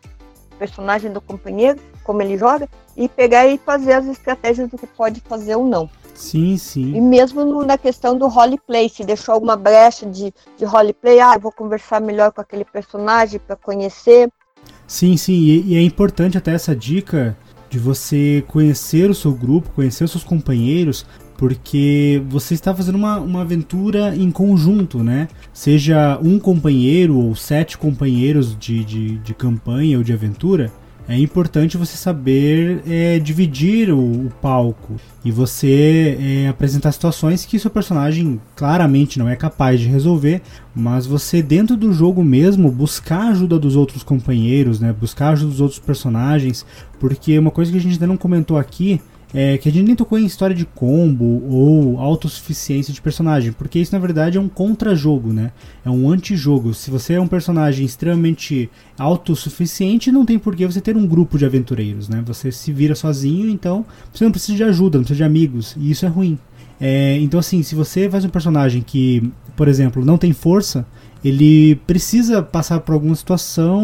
O personagem do companheiro, como ele joga, e pegar e fazer as estratégias do que pode fazer ou não. Sim, sim. E mesmo na questão do roleplay, se deixou alguma brecha de, de roleplay, ah, eu vou conversar melhor com aquele personagem para conhecer. Sim, sim, e, e é importante até essa dica de você conhecer o seu grupo, conhecer os seus companheiros, porque você está fazendo uma, uma aventura em conjunto, né? Seja um companheiro ou sete companheiros de, de, de campanha ou de aventura, é importante você saber é, dividir o, o, palco e você é, apresentar situações que seu personagem claramente não é capaz de resolver, mas você dentro do jogo mesmo buscar a ajuda dos outros companheiros, né? Buscar a ajuda dos outros personagens, porque uma coisa que a gente ainda não comentou aqui é, que a gente nem tocou em história de combo ou autossuficiência de personagem, porque isso na verdade é um contra-jogo, né? É um anti-jogo. Se você é um personagem extremamente autossuficiente, não tem por que você ter um grupo de aventureiros, né? Você se vira sozinho, então você não precisa de ajuda, não precisa de amigos, e isso é ruim. É, então, assim, se você faz um personagem que, por exemplo, não tem força, ele precisa passar por alguma situação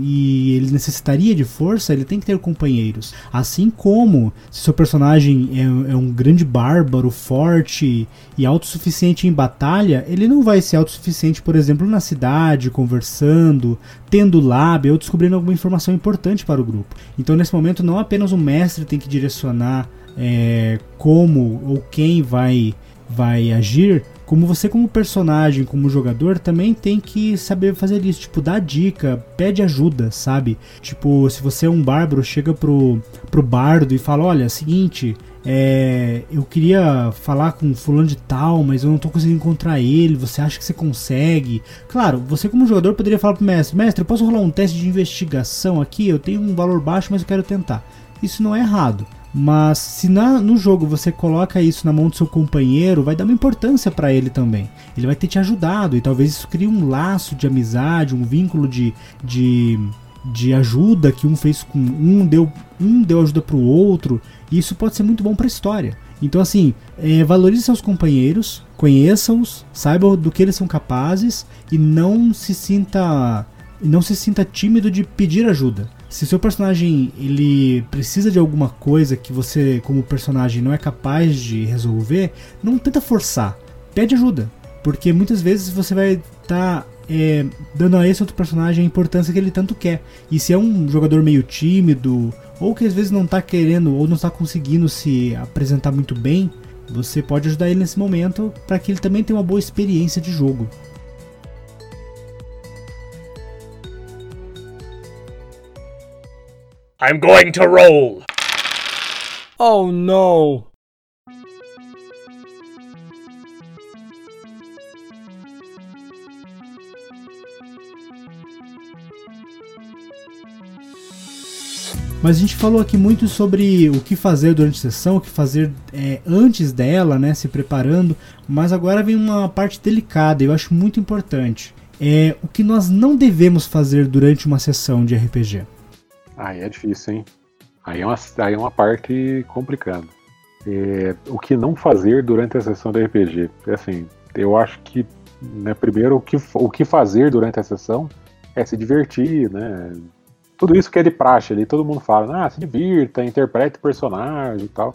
e ele necessitaria de força, ele tem que ter companheiros. Assim como se seu personagem é, é um grande bárbaro, forte e autossuficiente em batalha, ele não vai ser autossuficiente, por exemplo, na cidade, conversando, tendo lábia ou descobrindo alguma informação importante para o grupo. Então, nesse momento, não apenas o mestre tem que direcionar é, como ou quem vai, vai agir, como você como personagem, como jogador, também tem que saber fazer isso, tipo, dar dica, pede ajuda, sabe? Tipo, se você é um bárbaro, chega pro, pro bardo e fala, olha, seguinte, é, eu queria falar com fulano de tal, mas eu não tô conseguindo encontrar ele, você acha que você consegue? Claro, você como jogador poderia falar pro mestre, mestre, eu posso rolar um teste de investigação aqui? Eu tenho um valor baixo, mas eu quero tentar. Isso não é errado. Mas se na, no jogo você coloca isso na mão do seu companheiro, vai dar uma importância para ele também. Ele vai ter te ajudado e talvez isso crie um laço de amizade, um vínculo de, de, de ajuda que um fez com um, deu, um deu ajuda para o outro. E isso pode ser muito bom para a história. Então, assim, é, valorize seus companheiros, conheça-os, saiba do que eles são capazes e não se sinta não se sinta tímido de pedir ajuda. Se seu personagem ele precisa de alguma coisa que você, como personagem, não é capaz de resolver, não tenta forçar. Pede ajuda. Porque muitas vezes você vai estar tá, é, dando a esse outro personagem a importância que ele tanto quer. E se é um jogador meio tímido, ou que às vezes não está querendo, ou não está conseguindo se apresentar muito bem, você pode ajudar ele nesse momento para que ele também tenha uma boa experiência de jogo. I'm going to roll! Oh no! Mas a gente falou aqui muito sobre o que fazer durante a sessão, o que fazer é, antes dela, né, se preparando. Mas agora vem uma parte delicada, eu acho muito importante. É o que nós não devemos fazer durante uma sessão de RPG. Aí é difícil, hein? Aí é uma, aí é uma parte complicada. É, o que não fazer durante a sessão de RPG? É assim, eu acho que, né, primeiro, o que, o que fazer durante a sessão é se divertir, né? Tudo isso que é de praxe ali, todo mundo fala, ah, se divirta, interprete o personagem e tal.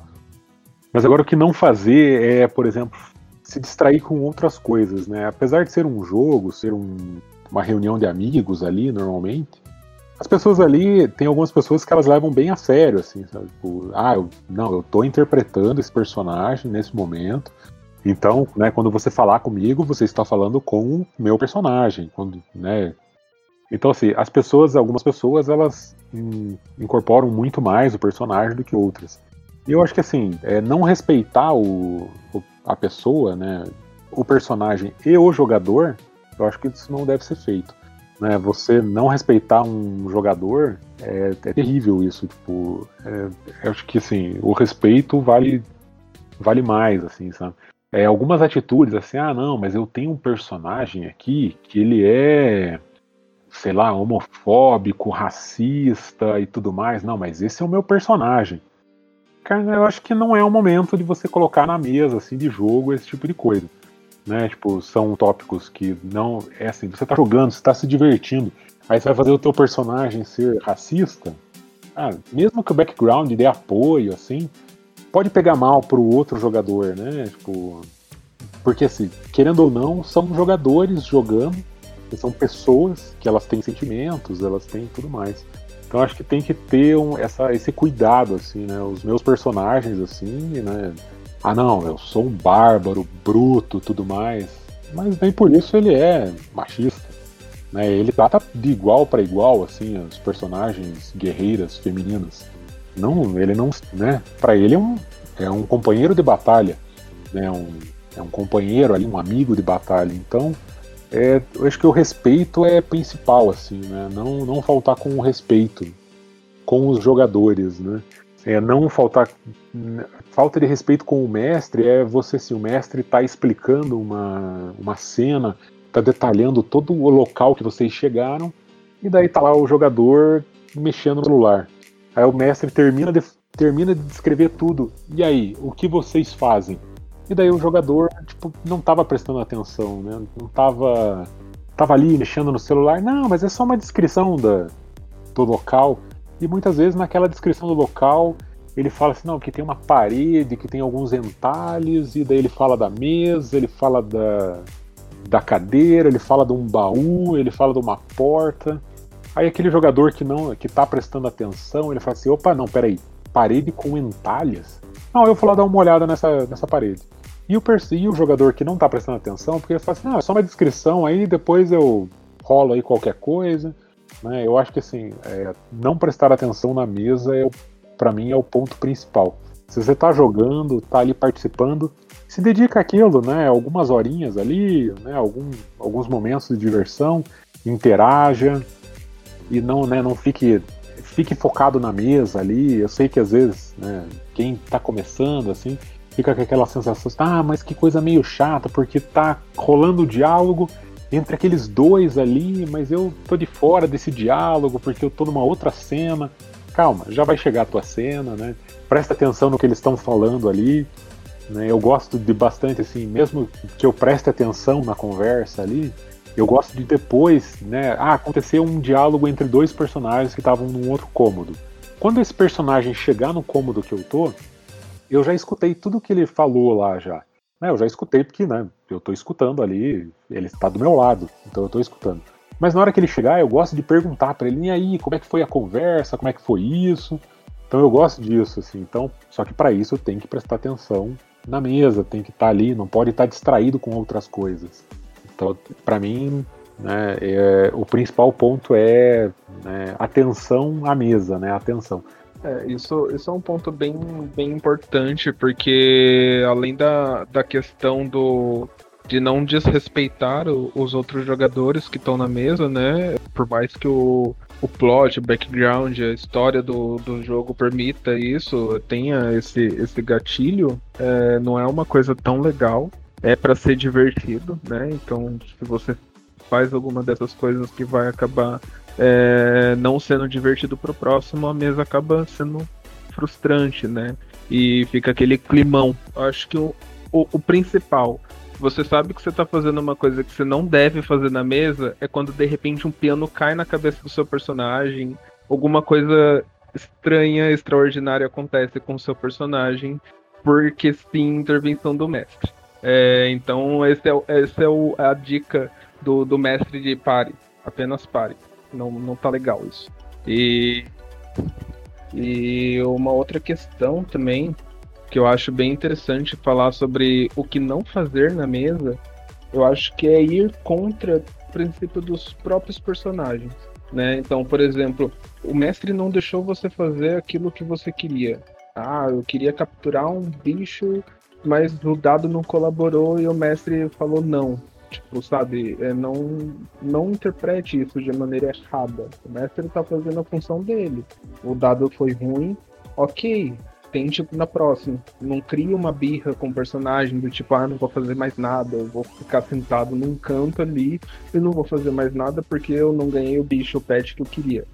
Mas agora o que não fazer é, por exemplo, se distrair com outras coisas, né? Apesar de ser um jogo, ser um, uma reunião de amigos ali, normalmente, as pessoas ali, tem algumas pessoas que elas levam bem a sério, assim, sabe? Tipo, ah, eu, não, eu tô interpretando esse personagem nesse momento, então, né, quando você falar comigo, você está falando com o meu personagem, quando, né? Então, assim, as pessoas, algumas pessoas, elas in, incorporam muito mais o personagem do que outras. E eu acho que, assim, é, não respeitar o, o, a pessoa, né, o personagem e o jogador, eu acho que isso não deve ser feito. Né, você não respeitar um jogador é, é terrível isso. Tipo, é, eu acho que assim, o respeito vale, vale mais, assim, sabe? É, algumas atitudes assim, ah não, mas eu tenho um personagem aqui que ele é, sei lá, homofóbico, racista e tudo mais. Não, mas esse é o meu personagem. Cara, eu acho que não é o momento de você colocar na mesa assim de jogo esse tipo de coisa né? Tipo, são tópicos que não. É assim, você tá jogando, você tá se divertindo, aí você vai fazer o teu personagem ser racista. Ah, mesmo que o background dê apoio, assim, pode pegar mal pro outro jogador, né? Tipo. Porque assim, querendo ou não, são jogadores jogando, são pessoas que elas têm sentimentos, elas têm tudo mais. Então acho que tem que ter um, essa, esse cuidado, assim, né? Os meus personagens, assim, né? Ah não, eu sou um bárbaro, bruto, tudo mais. Mas nem por isso ele é machista. Né? Ele trata de igual para igual assim as personagens guerreiras femininas. Não, ele não, né? Para ele é um, é um companheiro de batalha, né? Um, é um companheiro ali, um amigo de batalha. Então, é, eu acho que o respeito é principal assim, né? Não não faltar com o respeito com os jogadores, né? É não faltar falta de respeito com o mestre é você, se o mestre está explicando uma, uma cena, está detalhando todo o local que vocês chegaram, e daí tá lá o jogador mexendo no celular. Aí o mestre termina de, termina de descrever tudo. E aí, o que vocês fazem? E daí o jogador, tipo, não estava prestando atenção, né? Não estava tava ali mexendo no celular. Não, mas é só uma descrição da, do local. E muitas vezes naquela descrição do local ele fala assim, não, que tem uma parede, que tem alguns entalhes, e daí ele fala da mesa, ele fala da, da cadeira, ele fala de um baú, ele fala de uma porta. Aí aquele jogador que não que tá prestando atenção, ele fala assim, opa, não, peraí, parede com entalhes? Não, eu vou lá dar uma olhada nessa, nessa parede. E o, e o jogador que não tá prestando atenção, porque ele fala assim, não, é só uma descrição aí, depois eu rolo aí qualquer coisa. Né? Eu acho que assim, é, não prestar atenção na mesa é para mim é o ponto principal. Se você está jogando, está ali participando, se dedica àquilo, né? Algumas horinhas ali, né? Algum, alguns momentos de diversão, interaja e não, né? Não fique fique focado na mesa ali. Eu sei que às vezes, né? Quem está começando assim fica com aquela sensação, ah, mas que coisa meio chata, porque tá rolando o diálogo entre aqueles dois ali, mas eu tô de fora desse diálogo porque eu tô numa outra cena calma, já vai chegar a tua cena, né? Presta atenção no que eles estão falando ali. Né? Eu gosto de bastante, assim, mesmo que eu preste atenção na conversa ali, eu gosto de depois, né? Ah, aconteceu um diálogo entre dois personagens que estavam num outro cômodo. Quando esse personagem chegar no cômodo que eu tô, eu já escutei tudo que ele falou lá já. Né? Eu já escutei porque, né? Eu tô escutando ali, ele está do meu lado, então eu tô escutando. Mas na hora que ele chegar, eu gosto de perguntar para ele, e aí, como é que foi a conversa, como é que foi isso? Então eu gosto disso, assim. Então, só que para isso eu tenho que prestar atenção na mesa, tem que estar tá ali, não pode estar tá distraído com outras coisas. Então, para mim, né, é, o principal ponto é né, atenção à mesa, né? Atenção. É, isso, isso é um ponto bem, bem importante, porque além da, da questão do, de não desrespeitar o- os outros jogadores que estão na mesa, né? Por mais que o, o plot, o background, a história do, do jogo permita isso, tenha esse, esse gatilho, é, não é uma coisa tão legal. É para ser divertido, né? Então, se você faz alguma dessas coisas que vai acabar é, não sendo divertido pro próximo, a mesa acaba sendo frustrante, né? E fica aquele climão. Acho que o, o, o principal, você sabe que você tá fazendo uma coisa que você não deve fazer na mesa, é quando de repente um piano cai na cabeça do seu personagem, alguma coisa estranha, extraordinária acontece com o seu personagem, porque sim, intervenção do mestre. É, então, esse é, essa é o- a dica do, do mestre de pare. Apenas pare. Não, não tá legal isso. E, e uma outra questão também, que eu acho bem interessante falar sobre o que não fazer na mesa, eu acho que é ir contra o princípio dos próprios personagens. Né? Então, por exemplo, o mestre não deixou você fazer aquilo que você queria. Ah, eu queria capturar um bicho, mas o dado não colaborou e o mestre falou não. Tipo, sabe, é, não, não interprete isso de maneira errada. O mestre tá fazendo a função dele. O dado foi ruim, ok. Tente na próxima. Não crie uma birra com o personagem do tipo, ah, não vou fazer mais nada, eu vou ficar sentado num canto ali e não vou fazer mais nada porque eu não ganhei o bicho, o pet que eu queria.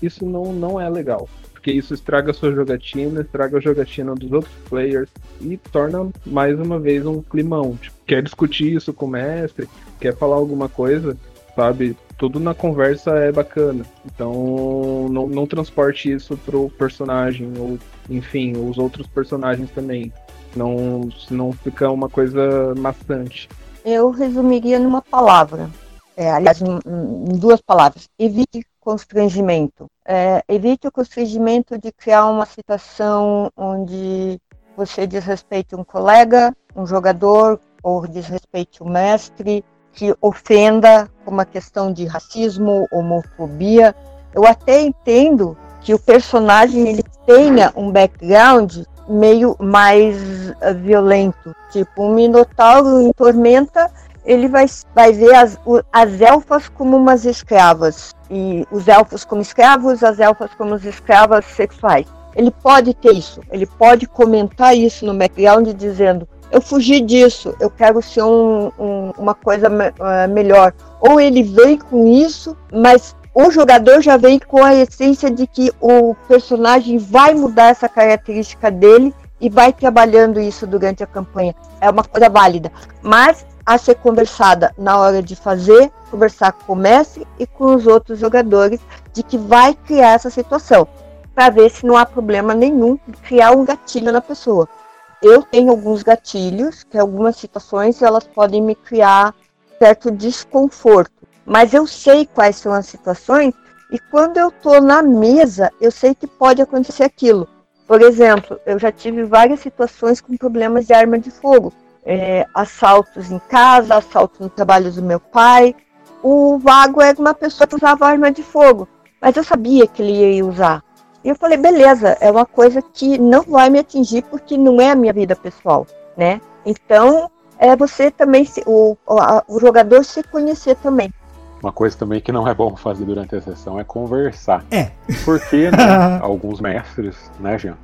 Isso não, não é legal. Porque isso estraga a sua jogatina, estraga a jogatina dos outros players e torna mais uma vez um climão. Tipo, quer discutir isso com o mestre, quer falar alguma coisa, sabe? Tudo na conversa é bacana. Então não, não transporte isso pro personagem, ou enfim, os outros personagens também. Não, senão fica uma coisa maçante. Eu resumiria numa palavra. É, aliás, em, em duas palavras. Evite constrangimento. É, evite o constrangimento de criar uma situação onde você desrespeite um colega, um jogador, ou desrespeite o mestre, que ofenda como a questão de racismo, homofobia. Eu até entendo que o personagem ele tenha um background meio mais uh, violento, tipo um minotauro em tormenta ele vai, vai ver as, as elfas como umas escravas, e os elfos como escravos, as elfas como escravas sexuais. Ele pode ter isso, ele pode comentar isso no background dizendo: Eu fugi disso, eu quero ser um, um, uma coisa me, uh, melhor. Ou ele vem com isso, mas o jogador já vem com a essência de que o personagem vai mudar essa característica dele e vai trabalhando isso durante a campanha. É uma coisa válida. Mas a ser conversada na hora de fazer, conversar com o mestre e com os outros jogadores de que vai criar essa situação, para ver se não há problema nenhum de criar um gatilho na pessoa. Eu tenho alguns gatilhos, que algumas situações elas podem me criar certo desconforto, mas eu sei quais são as situações e quando eu estou na mesa, eu sei que pode acontecer aquilo. Por exemplo, eu já tive várias situações com problemas de arma de fogo é, assaltos em casa, assaltos no trabalho do meu pai. O vago era uma pessoa que usava arma de fogo, mas eu sabia que ele ia usar. E eu falei, beleza, é uma coisa que não vai me atingir porque não é a minha vida pessoal, né? Então, é você também, se, o, a, o jogador se conhecer também. Uma coisa também que não é bom fazer durante a sessão é conversar. É. Porque né, alguns mestres, né, Jean,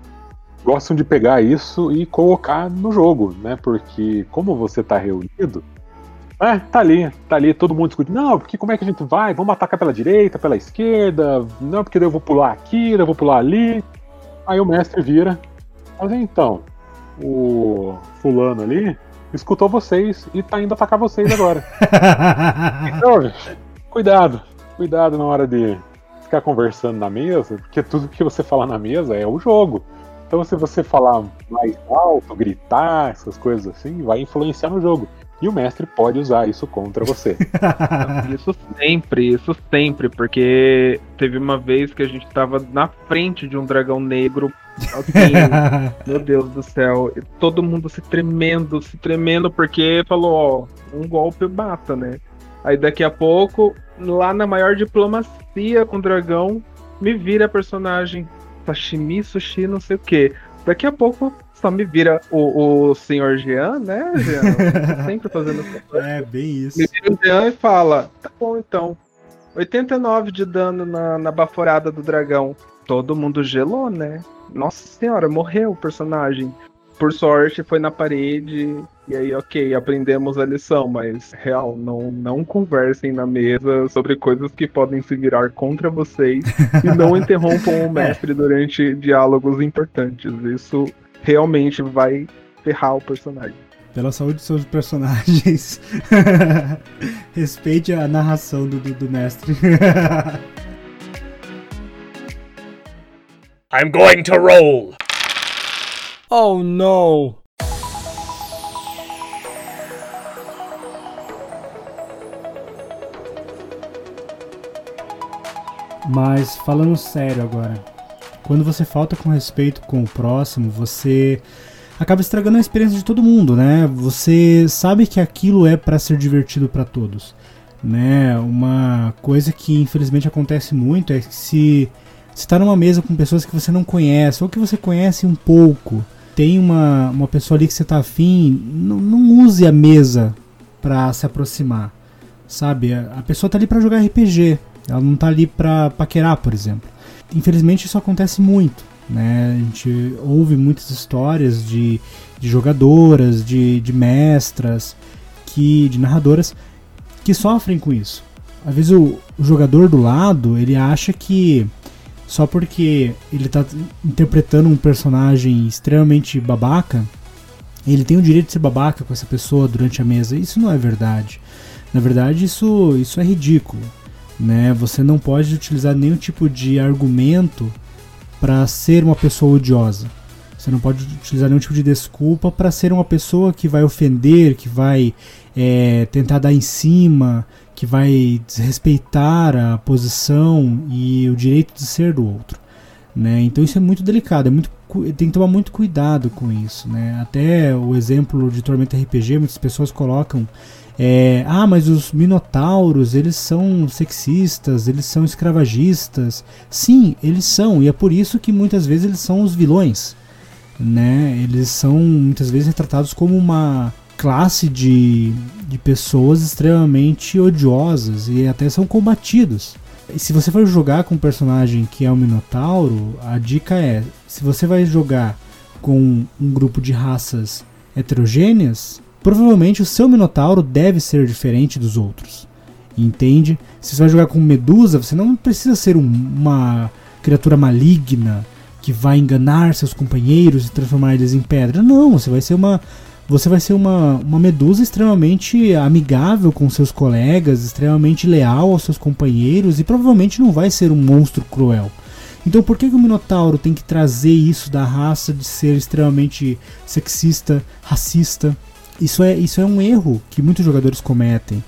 gostam de pegar isso e colocar no jogo, né? Porque como você tá reunido, é, tá ali, tá ali, todo mundo discute. Não, porque como é que a gente vai? Vamos atacar pela direita, pela esquerda? Não, porque eu vou pular aqui, eu vou pular ali. Aí o mestre vira. Mas então, o fulano ali escutou vocês e tá indo atacar vocês agora. então, cuidado, cuidado na hora de ficar conversando na mesa, porque tudo que você falar na mesa é o jogo. Então, se você falar mais alto, gritar, essas coisas assim, vai influenciar no jogo. E o mestre pode usar isso contra você. Isso sempre, isso sempre, porque teve uma vez que a gente tava na frente de um dragão negro. Assim, meu Deus do céu, e todo mundo se tremendo, se tremendo, porque falou, ó, um golpe mata, né? Aí daqui a pouco, lá na maior diplomacia com o dragão, me vira personagem sashimi, sushi, não sei o que. Daqui a pouco Só me vira o, o senhor Jean, né, Jean? Sempre fazendo. É, bem isso. Me vira o Jean e fala: tá bom então. 89 de dano na, na baforada do dragão. Todo mundo gelou, né? Nossa senhora, morreu o personagem. Por sorte, foi na parede. E aí, ok, aprendemos a lição, mas real, não, não conversem na mesa sobre coisas que podem se virar contra vocês e não interrompam o mestre durante diálogos importantes. Isso realmente vai ferrar o personagem. Pela saúde dos seus personagens. Respeite a narração do, do, do mestre. I'm going to roll. Oh no! Mas falando sério agora, quando você falta com respeito com o próximo, você acaba estragando a experiência de todo mundo, né? Você sabe que aquilo é para ser divertido para todos, né? Uma coisa que infelizmente acontece muito é que se você está numa mesa com pessoas que você não conhece ou que você conhece um pouco, tem uma, uma pessoa ali que você tá afim, não, não use a mesa para se aproximar, sabe? A a pessoa tá ali para jogar RPG, ela não tá ali pra paquerar, por exemplo. Infelizmente isso acontece muito, né? A gente ouve muitas histórias de, de jogadoras, de, de mestras, que, de narradoras que sofrem com isso. Às vezes o, o jogador do lado, ele acha que só porque ele tá interpretando um personagem extremamente babaca, ele tem o direito de ser babaca com essa pessoa durante a mesa. Isso não é verdade. Na verdade, isso, isso é ridículo. Né? Você não pode utilizar nenhum tipo de argumento para ser uma pessoa odiosa. Você não pode utilizar nenhum tipo de desculpa para ser uma pessoa que vai ofender, que vai é, tentar dar em cima, que vai desrespeitar a posição e o direito de ser do outro. Né? Então isso é muito delicado, é muito, tem que tomar muito cuidado com isso. Né? Até o exemplo de Tormenta RPG, muitas pessoas colocam é, ah, mas os minotauros, eles são sexistas, eles são escravagistas. Sim, eles são, e é por isso que muitas vezes eles são os vilões. Né? Eles são muitas vezes retratados como uma classe de, de pessoas extremamente odiosas e até são combatidos. E se você for jogar com um personagem que é um minotauro, a dica é: se você vai jogar com um grupo de raças heterogêneas, provavelmente o seu Minotauro deve ser diferente dos outros. Entende? Se você vai jogar com Medusa, você não precisa ser um- uma criatura maligna que vai enganar seus companheiros e transformar eles em pedra. Não, você vai ser uma você vai ser uma, uma medusa extremamente amigável com seus colegas, extremamente leal aos seus companheiros e provavelmente não vai ser um monstro cruel. Então por que, que o Minotauro tem que trazer isso da raça de ser extremamente sexista, racista? Isso é, isso é um erro que muitos jogadores cometem.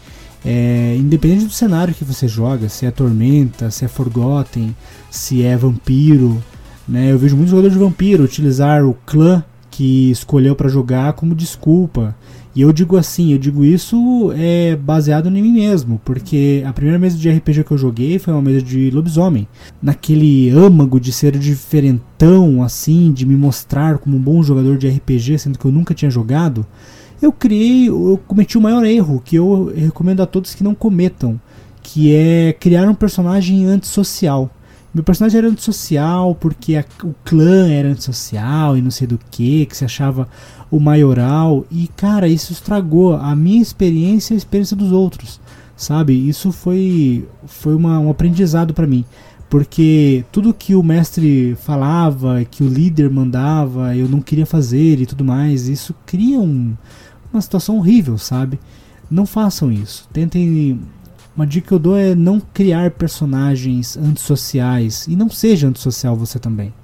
É, independente do cenário que você joga, se é Tormenta, se é Forgotten, se é Vampiro, né? Eu vejo muitos jogadores de Vampiro utilizar o clã que escolheu para jogar como desculpa. E eu digo assim, eu digo isso é baseado em mim mesmo, porque a primeira mesa de RPG que eu joguei foi uma mesa de lobisomem. Naquele âmago de ser diferentão, assim, de me mostrar como um bom jogador de RPG, sendo que eu nunca tinha jogado, eu criei, eu cometi o maior erro que eu recomendo a todos que não cometam, que é criar um personagem antissocial. Meu personagem era antissocial porque a- o clã era antissocial e não sei do que, que se achava o maioral. E cara, isso estragou a minha experiência e a experiência dos outros, sabe? Isso foi, foi uma, um aprendizado para mim. Porque tudo que o mestre falava, que o líder mandava, eu não queria fazer e tudo mais, isso cria um, uma situação horrível, sabe? Não façam isso. Tentem. Uma dica que eu dou é não criar personagens antissociais. E não seja antissocial você também.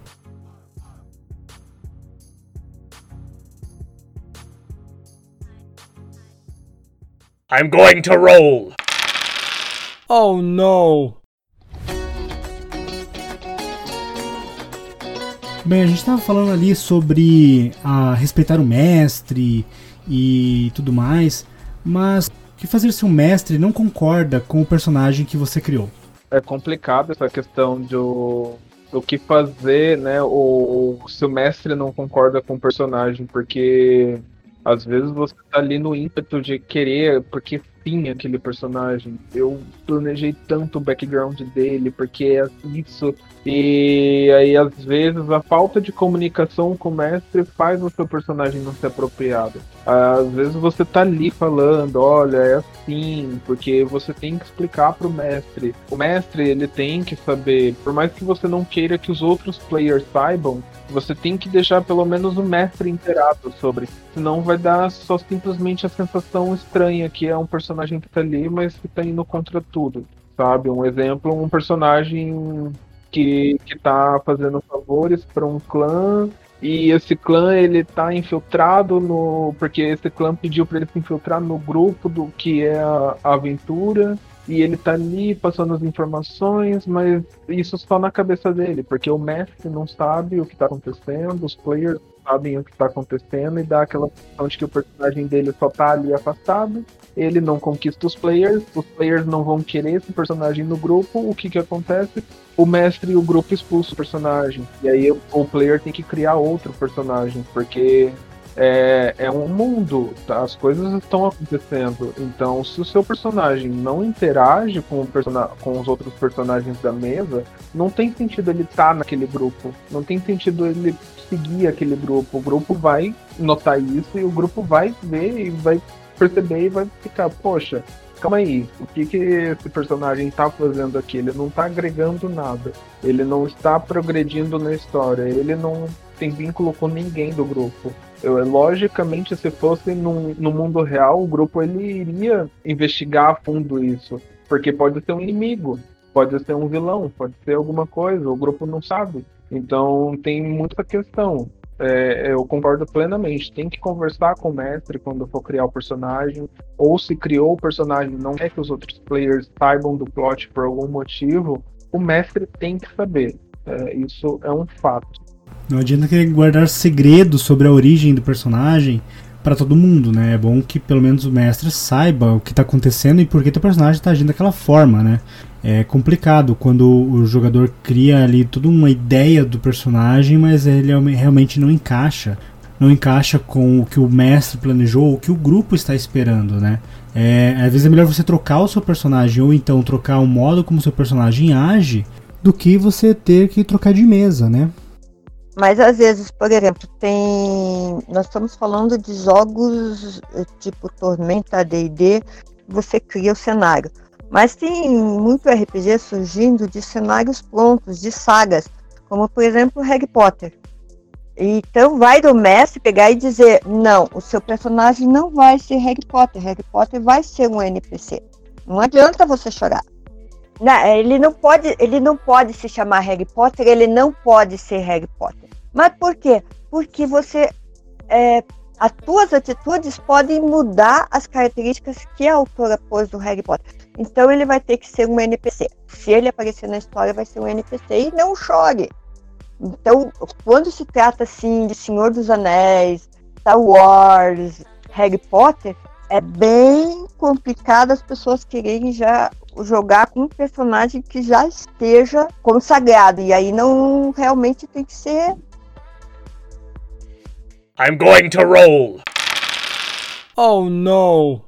I'm going to roll. Oh no! Bem, a gente estava falando ali sobre a respeitar o mestre e tudo mais, mas que fazer se um mestre não concorda com o personagem que você criou? É complicado essa questão do, o que fazer, né? Ou se o mestre não concorda com o personagem, porque às vezes você tá ali no ímpeto de querer, porque fim aquele personagem. Eu planejei tanto o background dele, porque é isso. E aí, às vezes, a falta de comunicação com o mestre faz o seu personagem não ser apropriado. Às vezes você tá ali falando, olha, é assim, porque você tem que explicar pro mestre. O mestre, ele tem que saber, por mais que você não queira que os outros players saibam, você tem que deixar pelo menos o mestre inteirado sobre. Senão vai dar só simplesmente a sensação estranha que é um personagem que tá ali, mas que tá indo contra tudo. Sabe? Um exemplo, um personagem que, que tá fazendo favores para um clã e esse clã ele tá infiltrado no porque esse clã pediu para ele se infiltrar no grupo do que é a, a aventura e ele tá ali passando as informações, mas isso só na cabeça dele, porque o mestre não sabe o que tá acontecendo, os players sabem o que tá acontecendo e dá aquela sensação de que o personagem dele só tá ali afastado, ele não conquista os players, os players não vão querer esse personagem no grupo, o que que acontece? O mestre e o grupo expulsam o personagem, e aí o player tem que criar outro personagem, porque é, é um mundo, tá? as coisas estão acontecendo. Então, se o seu personagem não interage com, persona com os outros personagens da mesa, não tem sentido ele estar tá naquele grupo. Não tem sentido ele seguir aquele grupo. O grupo vai notar isso e o grupo vai ver e vai perceber e vai ficar, poxa, calma aí, o que, que esse personagem tá fazendo aqui? Ele não tá agregando nada. Ele não está progredindo na história. Ele não tem vínculo com ninguém do grupo. Eu, logicamente, se fosse no, no mundo real, o grupo ele iria investigar a fundo isso. Porque pode ser um inimigo, pode ser um vilão, pode ser alguma coisa, o grupo não sabe. Então tem muita questão. É, eu concordo plenamente. Tem que conversar com o mestre quando for criar o personagem. Ou se criou o personagem não quer que os outros players saibam do plot por algum motivo, o mestre tem que saber. É, isso é um fato. Não adianta querer guardar segredos sobre a origem do personagem para todo mundo, né? É bom que pelo menos o mestre saiba o que está acontecendo e por que o personagem está agindo daquela forma, né? É complicado quando o jogador cria ali toda uma ideia do personagem, mas ele realmente não encaixa. Não encaixa com o que o mestre planejou, o que o grupo está esperando, né? É, às vezes é melhor você trocar o seu personagem ou então trocar o modo como o seu personagem age do que você ter que trocar de mesa, né? Mas às vezes, por exemplo, tem. Nós estamos falando de jogos eh, tipo Tormenta DD, você cria o cenário. Mas tem muito RPG surgindo de cenários prontos, de sagas, como por exemplo Harry Potter. Então vai do mestre pegar e dizer: não, o seu personagem não vai ser Harry Potter, Harry Potter vai ser um NPC. Não adianta você chorar. Não, ele não pode, ele não pode se chamar Harry Potter, ele não pode ser Harry Potter. Mas por quê? Porque você. É, as tuas atitudes podem mudar as características que a autora pôs do Harry Potter. Então ele vai ter que ser um NPC. Se ele aparecer na história, vai ser um NPC e não chore. Então, quando se trata assim de Senhor dos Anéis, Star Wars, Harry Potter, é bem complicado as pessoas quererem já jogar com um personagem que já esteja consagrado. E aí não realmente tem que ser I'm going to roll. Oh no.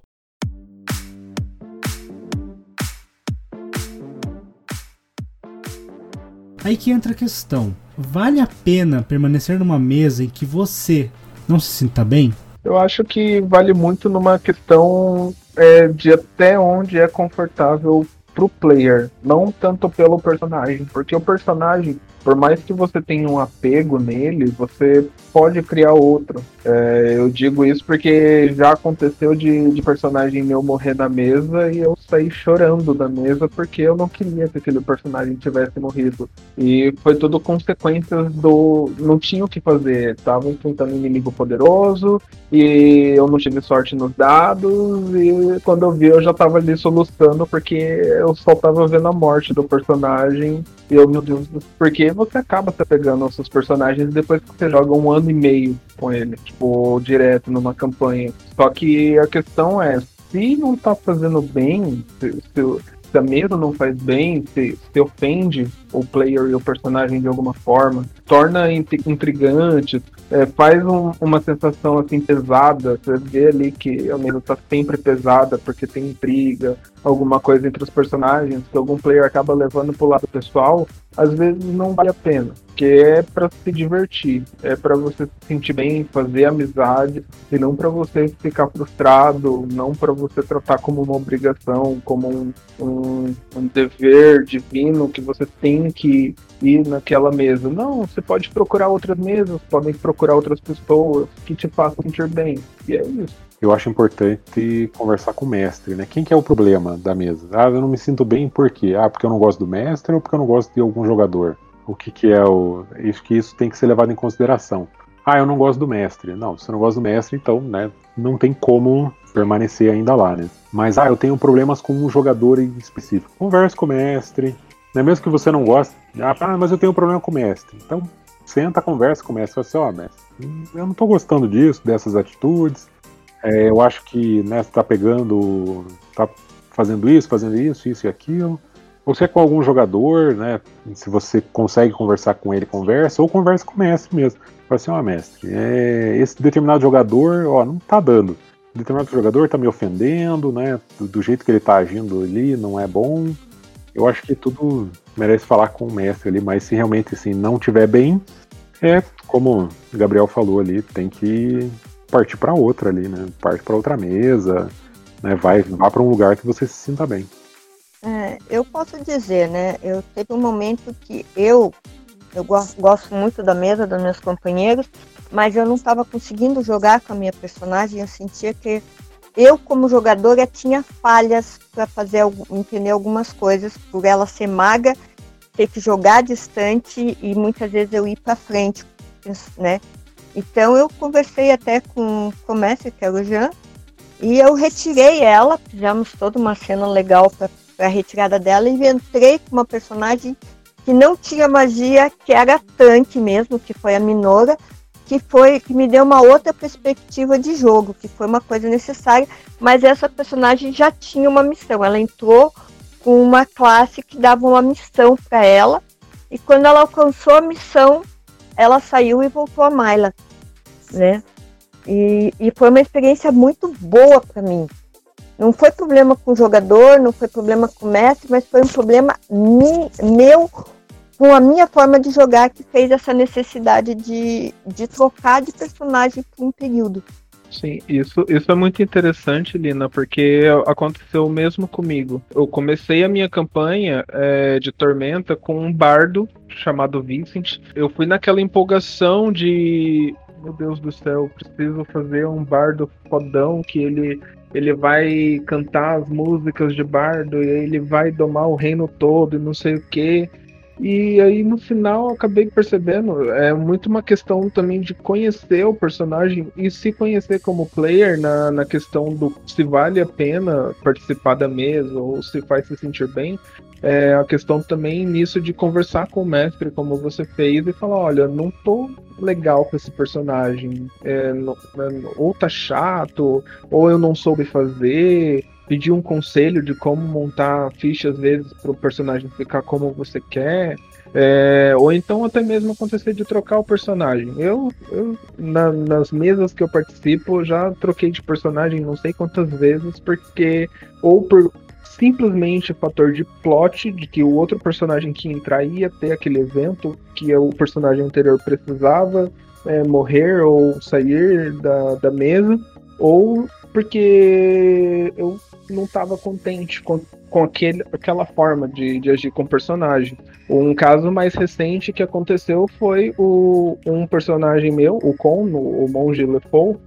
Aí que entra a questão. Vale a pena permanecer numa mesa em que você não se sinta bem? Eu acho que vale muito numa questão é, de até onde é confortável pro player, não tanto pelo personagem, porque o personagem por mais que você tenha um apego nele, você pode criar outro. É, eu digo isso porque já aconteceu de, de personagem meu morrer na mesa e eu sair chorando da mesa porque eu não queria que aquele personagem tivesse morrido. E foi tudo consequências do. Não tinha o que fazer. Tava enfrentando um inimigo poderoso e eu não tive sorte nos dados. E quando eu vi, eu já tava ali soluçando porque eu só tava vendo a morte do personagem. E eu, meu Deus, porque você acaba se pegando aos seus personagens depois que você joga um ano e meio com ele, tipo, direto numa campanha. Só que a questão é, se não tá fazendo bem, se, se, se a mesa não faz bem, se, se ofende o player e o personagem de alguma forma, torna int- intrigante, é, faz um- uma sensação assim pesada. Você vê ali que a mesa tá sempre pesada porque tem intriga, alguma coisa entre os personagens que algum player acaba levando pro lado pessoal. Às vezes não vale a pena, porque é pra se divertir, é pra você se sentir bem, fazer amizade e não pra você ficar frustrado, não pra você tratar como uma obrigação, como um, um, um dever divino que você tem que ir naquela mesa. Não, você pode procurar outras mesas, podem procurar outras pessoas que te façam sentir bem. E é isso. Eu acho importante conversar com o mestre, né? Quem que é o problema da mesa? Ah, eu não me sinto bem por quê? Ah, porque eu não gosto do mestre ou porque eu não gosto de algum jogador? O que que é o... Acho que isso tem que ser levado em consideração. Ah, eu não gosto do mestre. Não, se você não gosta do mestre, então, né, não tem como permanecer ainda lá, né? Mas, ah, eu tenho problemas com um jogador em específico. Converse com o mestre, né? Mesmo que você não goste. Ah, mas eu tenho problema com o mestre. Então, senta, conversa com o mestre. Fala assim, ó, mestre, eu não tô gostando disso, dessas atitudes. É, eu acho que né, você tá pegando, tá fazendo isso, fazendo isso, isso e aquilo. Ou se é com algum jogador, né? Se você consegue conversar com ele, conversa, ou conversa com o mestre mesmo. Fala assim, ó, mestre, é, esse determinado jogador, ó, não tá dando. Determinado jogador tá me ofendendo, né? Do, do jeito que ele tá agindo ali, não é bom. Eu acho que tudo merece falar com o mestre ali, mas se realmente assim não tiver bem, é como o Gabriel falou ali, tem que partir para outra ali, né? Parte para outra mesa, né? Vai, vá para um lugar que você se sinta bem. É, eu posso dizer, né? Eu teve um momento que eu eu gosto, gosto muito da mesa dos meus companheiros, mas eu não estava conseguindo jogar com a minha personagem. Eu sentia que eu, como jogadora, tinha falhas para fazer entender algumas coisas, por ela ser maga, ter que jogar distante e muitas vezes eu ir para frente, né? Então eu conversei até com, o mestre, que era o Jean, e eu retirei ela, fizemos toda uma cena legal para a retirada dela. E entrei com uma personagem que não tinha magia, que era tanque mesmo, que foi a Minora, que foi que me deu uma outra perspectiva de jogo, que foi uma coisa necessária, mas essa personagem já tinha uma missão. Ela entrou com uma classe que dava uma missão para ela, e quando ela alcançou a missão, ela saiu e voltou a Myla, né? E, e foi uma experiência muito boa para mim. Não foi problema com o jogador, não foi problema com o mestre, mas foi um problema mi, meu com a minha forma de jogar que fez essa necessidade de, de trocar de personagem por um período. Sim, isso, isso é muito interessante, Lina, porque aconteceu o mesmo comigo. Eu comecei a minha campanha é, de Tormenta com um bardo chamado Vincent. Eu fui naquela empolgação de. Meu Deus do céu, preciso fazer um bardo fodão que ele. Ele vai cantar as músicas de bardo e ele vai domar o reino todo e não sei o que. E aí no final acabei percebendo, é muito uma questão também de conhecer o personagem e se conhecer como player na, na questão do se vale a pena participar da mesa ou se faz se sentir bem. É a questão também nisso de conversar com o mestre, como você fez, e falar, olha, não tô legal com esse personagem. É, não- ou tá chato, ou eu não soube fazer, pedir um conselho de como montar a ficha às vezes para o personagem ficar como você quer. É, ou então até mesmo acontecer de trocar o personagem. Eu, eu na- nas mesas que eu participo, já troquei de personagem não sei quantas vezes, porque ou por simplesmente fator de plot, de que o outro personagem que entrar ia ter aquele evento que o personagem anterior precisava é, morrer ou sair da, da mesa, ou porque eu não estava contente com, com aquele, aquela forma de, de agir com o personagem. Um caso mais recente que aconteceu foi o, um personagem meu, o Kon, o, o monge Lefou,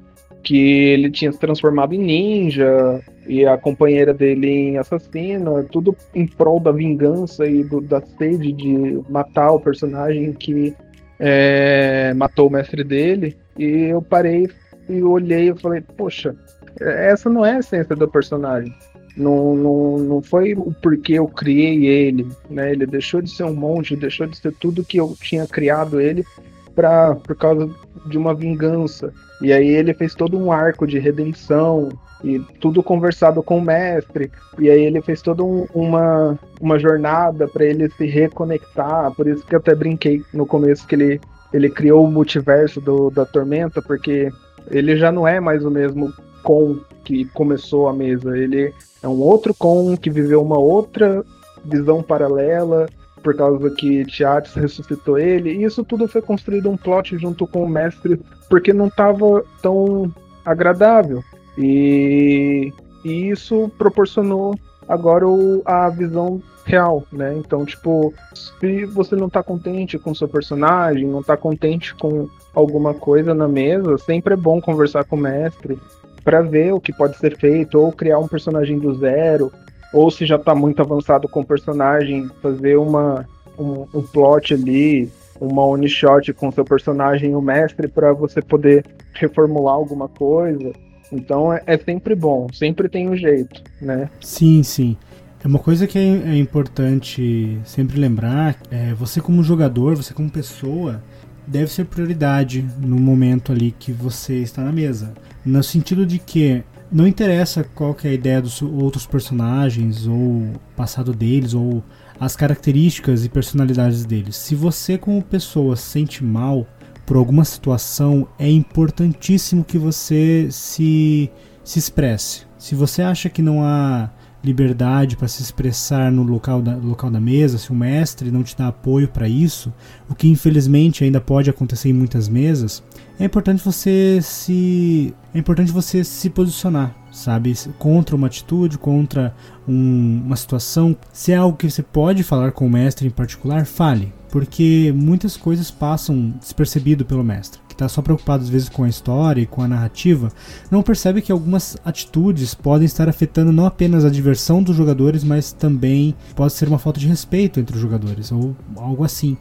que ele tinha se transformado em ninja e a companheira dele em assassina, tudo em prol da vingança e do- da sede de matar o personagem que é, matou o mestre dele. E eu parei e olhei e falei, poxa, essa não é a essência do personagem. Não, não, não foi o porquê eu criei ele, né? Ele deixou de ser um monge, deixou de ser tudo que eu tinha criado ele pra, por causa de uma vingança. E aí ele fez todo um arco de redenção e tudo conversado com o mestre. E aí ele fez toda um- uma, uma jornada para ele se reconectar. Por isso que eu até brinquei no começo que ele, ele criou o multiverso do, da Tormenta, porque ele já não é mais o mesmo com que começou a mesa. Ele é um outro com que viveu uma outra visão paralela por causa que Tiatis ressuscitou ele. E isso tudo foi construído um plot junto com o mestre porque não estava tão agradável. E, e isso proporcionou agora o- a visão real, né? Então, tipo, se você não tá contente com seu personagem, não tá contente com alguma coisa na mesa, sempre é bom conversar com o mestre para ver o que pode ser feito, ou criar um personagem do zero, ou se já tá muito avançado com o personagem, fazer uma, um, um plot ali, uma one shot com seu personagem e o mestre para você poder reformular alguma coisa. Então é, é sempre bom, sempre tem um jeito, né? Sim, sim. É uma coisa que é, é importante sempre lembrar, é você como jogador, você como pessoa, deve ser prioridade no momento ali que você está na mesa. No sentido de que não interessa qual que é a ideia dos outros personagens, ou passado deles, ou as características e personalidades deles. Se você como pessoa se sente mal por alguma situação, é importantíssimo que você se, se expresse. Se você acha que não há liberdade para se expressar no local da, local da mesa, se o mestre não te dá apoio para isso, o que infelizmente ainda pode acontecer em muitas mesas, é importante você se é importante você se posicionar, sabe, contra uma atitude, contra um- uma situação. Se é algo que você pode falar com o mestre em particular, fale, porque muitas coisas passam despercebido pelo mestre, que está só preocupado às vezes com a história e com a narrativa, não percebe que algumas atitudes podem estar afetando não apenas a diversão dos jogadores, mas também pode ser uma falta de respeito entre os jogadores ou algo assim.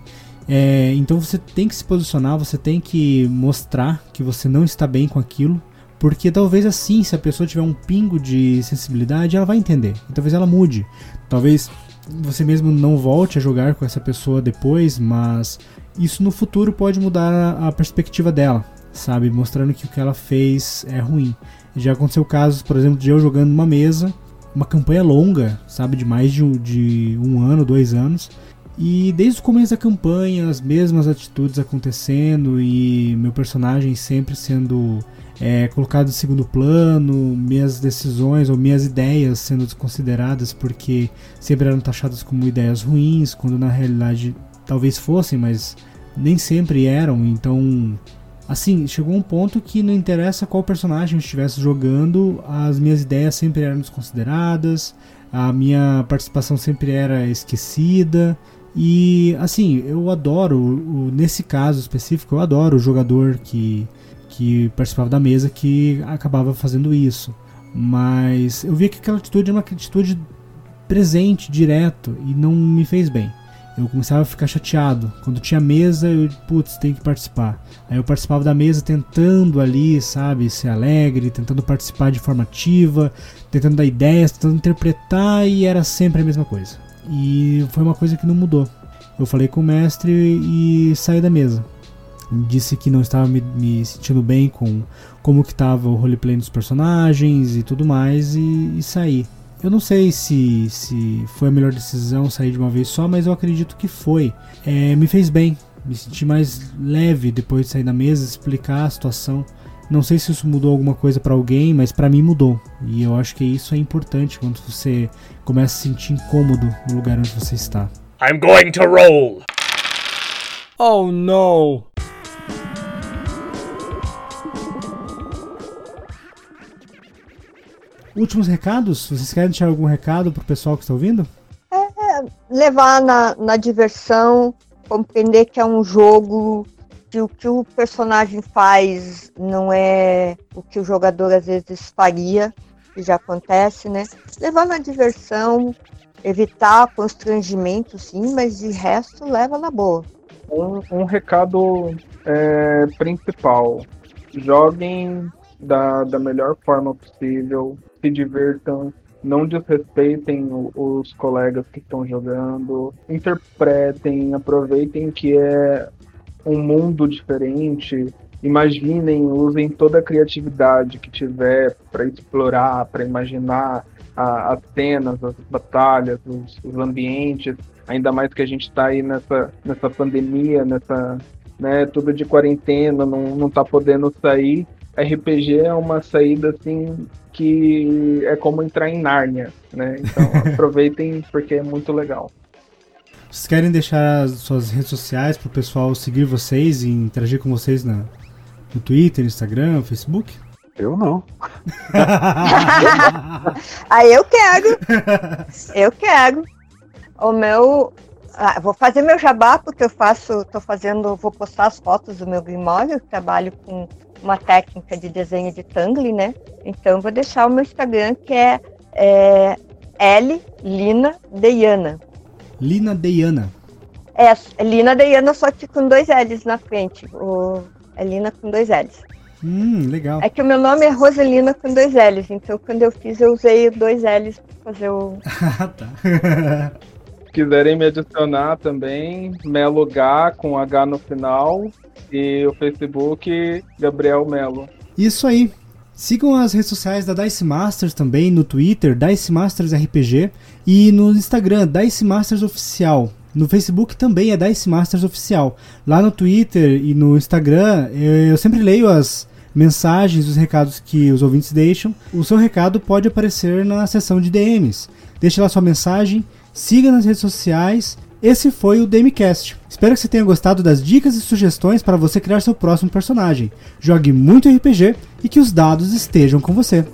É, então você tem que se posicionar, você tem que mostrar que você não está bem com aquilo, porque talvez assim, se a pessoa tiver um pingo de sensibilidade, ela vai entender. E talvez ela mude. Talvez você mesmo não volte a jogar com essa pessoa depois, mas isso no futuro pode mudar a, a perspectiva dela, sabe? Mostrando que o que ela fez é ruim. Já aconteceu casos, por exemplo, de eu jogando numa mesa, uma campanha longa, sabe? De mais de um, de um ano, dois anos. E desde o começo da campanha, as mesmas atitudes acontecendo e meu personagem sempre sendo é, colocado em segundo plano, minhas decisões ou minhas ideias sendo desconsideradas porque sempre eram taxadas como ideias ruins, quando na realidade talvez fossem, mas nem sempre eram. Então, assim, chegou um ponto que não interessa qual personagem eu estivesse jogando, as minhas ideias sempre eram desconsideradas, a minha participação sempre era esquecida. E assim, eu adoro, nesse caso específico, eu adoro o jogador que, que participava da mesa que acabava fazendo isso. Mas eu via que aquela atitude era uma atitude presente, direto, e não me fez bem. Eu começava a ficar chateado. Quando tinha mesa, eu, putz, tem que participar. Aí eu participava da mesa tentando ali, sabe, ser alegre, tentando participar de forma ativa, tentando dar ideias, tentando interpretar, e era sempre a mesma coisa. E foi uma coisa que não mudou. Eu falei com o mestre e saí da mesa. Disse que não estava me, me sentindo bem com como que estava o roleplay dos personagens e tudo mais e, e saí. Eu não sei se, se foi a melhor decisão sair de uma vez só, mas eu acredito que foi. É, me fez bem, me senti mais leve depois de sair da mesa, explicar a situação. Não sei se isso mudou alguma coisa pra alguém, mas pra mim mudou. E eu acho que isso é importante quando você começa a se sentir incômodo no lugar onde você está. I'm going to roll. Oh no! Últimos recados? Vocês querem deixar algum recado pro pessoal que está ouvindo? levar na, na diversão, compreender que é um jogo, que o que o personagem faz não é o que o jogador às vezes faria, que já acontece, né? Levar na diversão, evitar constrangimento, sim, mas de resto leva na boa. Um, um recado é, principal: joguem da, da melhor forma possível, se divirtam, não desrespeitem os colegas que estão jogando, interpretem, aproveitem que é um mundo diferente, imaginem, usem toda a criatividade que tiver para explorar, para imaginar a, as cenas, as batalhas, os, os, ambientes. Ainda mais que a gente está aí nessa, nessa pandemia, nessa né, tudo de quarentena, não, não tá podendo sair. RPG é uma saída assim que é como entrar em Nárnia, né? Então aproveitem porque é muito legal. Vocês querem deixar suas redes sociais para o pessoal seguir vocês e interagir com vocês na, no Twitter, Instagram, Facebook? Eu não. Aí eu quero. Eu quero. O meu. Ah, vou fazer meu jabá, porque eu faço, tô fazendo, vou postar as fotos do meu Grimório, trabalho com uma técnica de desenho de Tangle, né? Então vou deixar o meu Instagram que é, é L Lina Deiana. Lina Deiana. É, Lina Deiana, só que com dois L's na frente. O, é Lina com dois L's. Hum, legal. É que o meu nome é Roselina com dois L's, então quando eu fiz eu usei dois L's pra fazer o. Ah, tá. Se quiserem me adicionar também, Melo H com H no final. E o Facebook, Gabriel Melo. Isso aí. Sigam as redes sociais da Dice Masters também, no Twitter, Dice Masters RPG, e no Instagram, Dice Masters Oficial. No Facebook também é Dice Masters Oficial. Lá no Twitter e no Instagram, eu sempre leio as mensagens, os recados que os ouvintes deixam. O seu recado pode aparecer na seção de DMs. Deixe lá sua mensagem, siga nas redes sociais. Esse foi o DMcast. Espero que você tenha gostado das dicas e sugestões para você criar seu próximo personagem. Jogue muito RPG e que os dados estejam com você.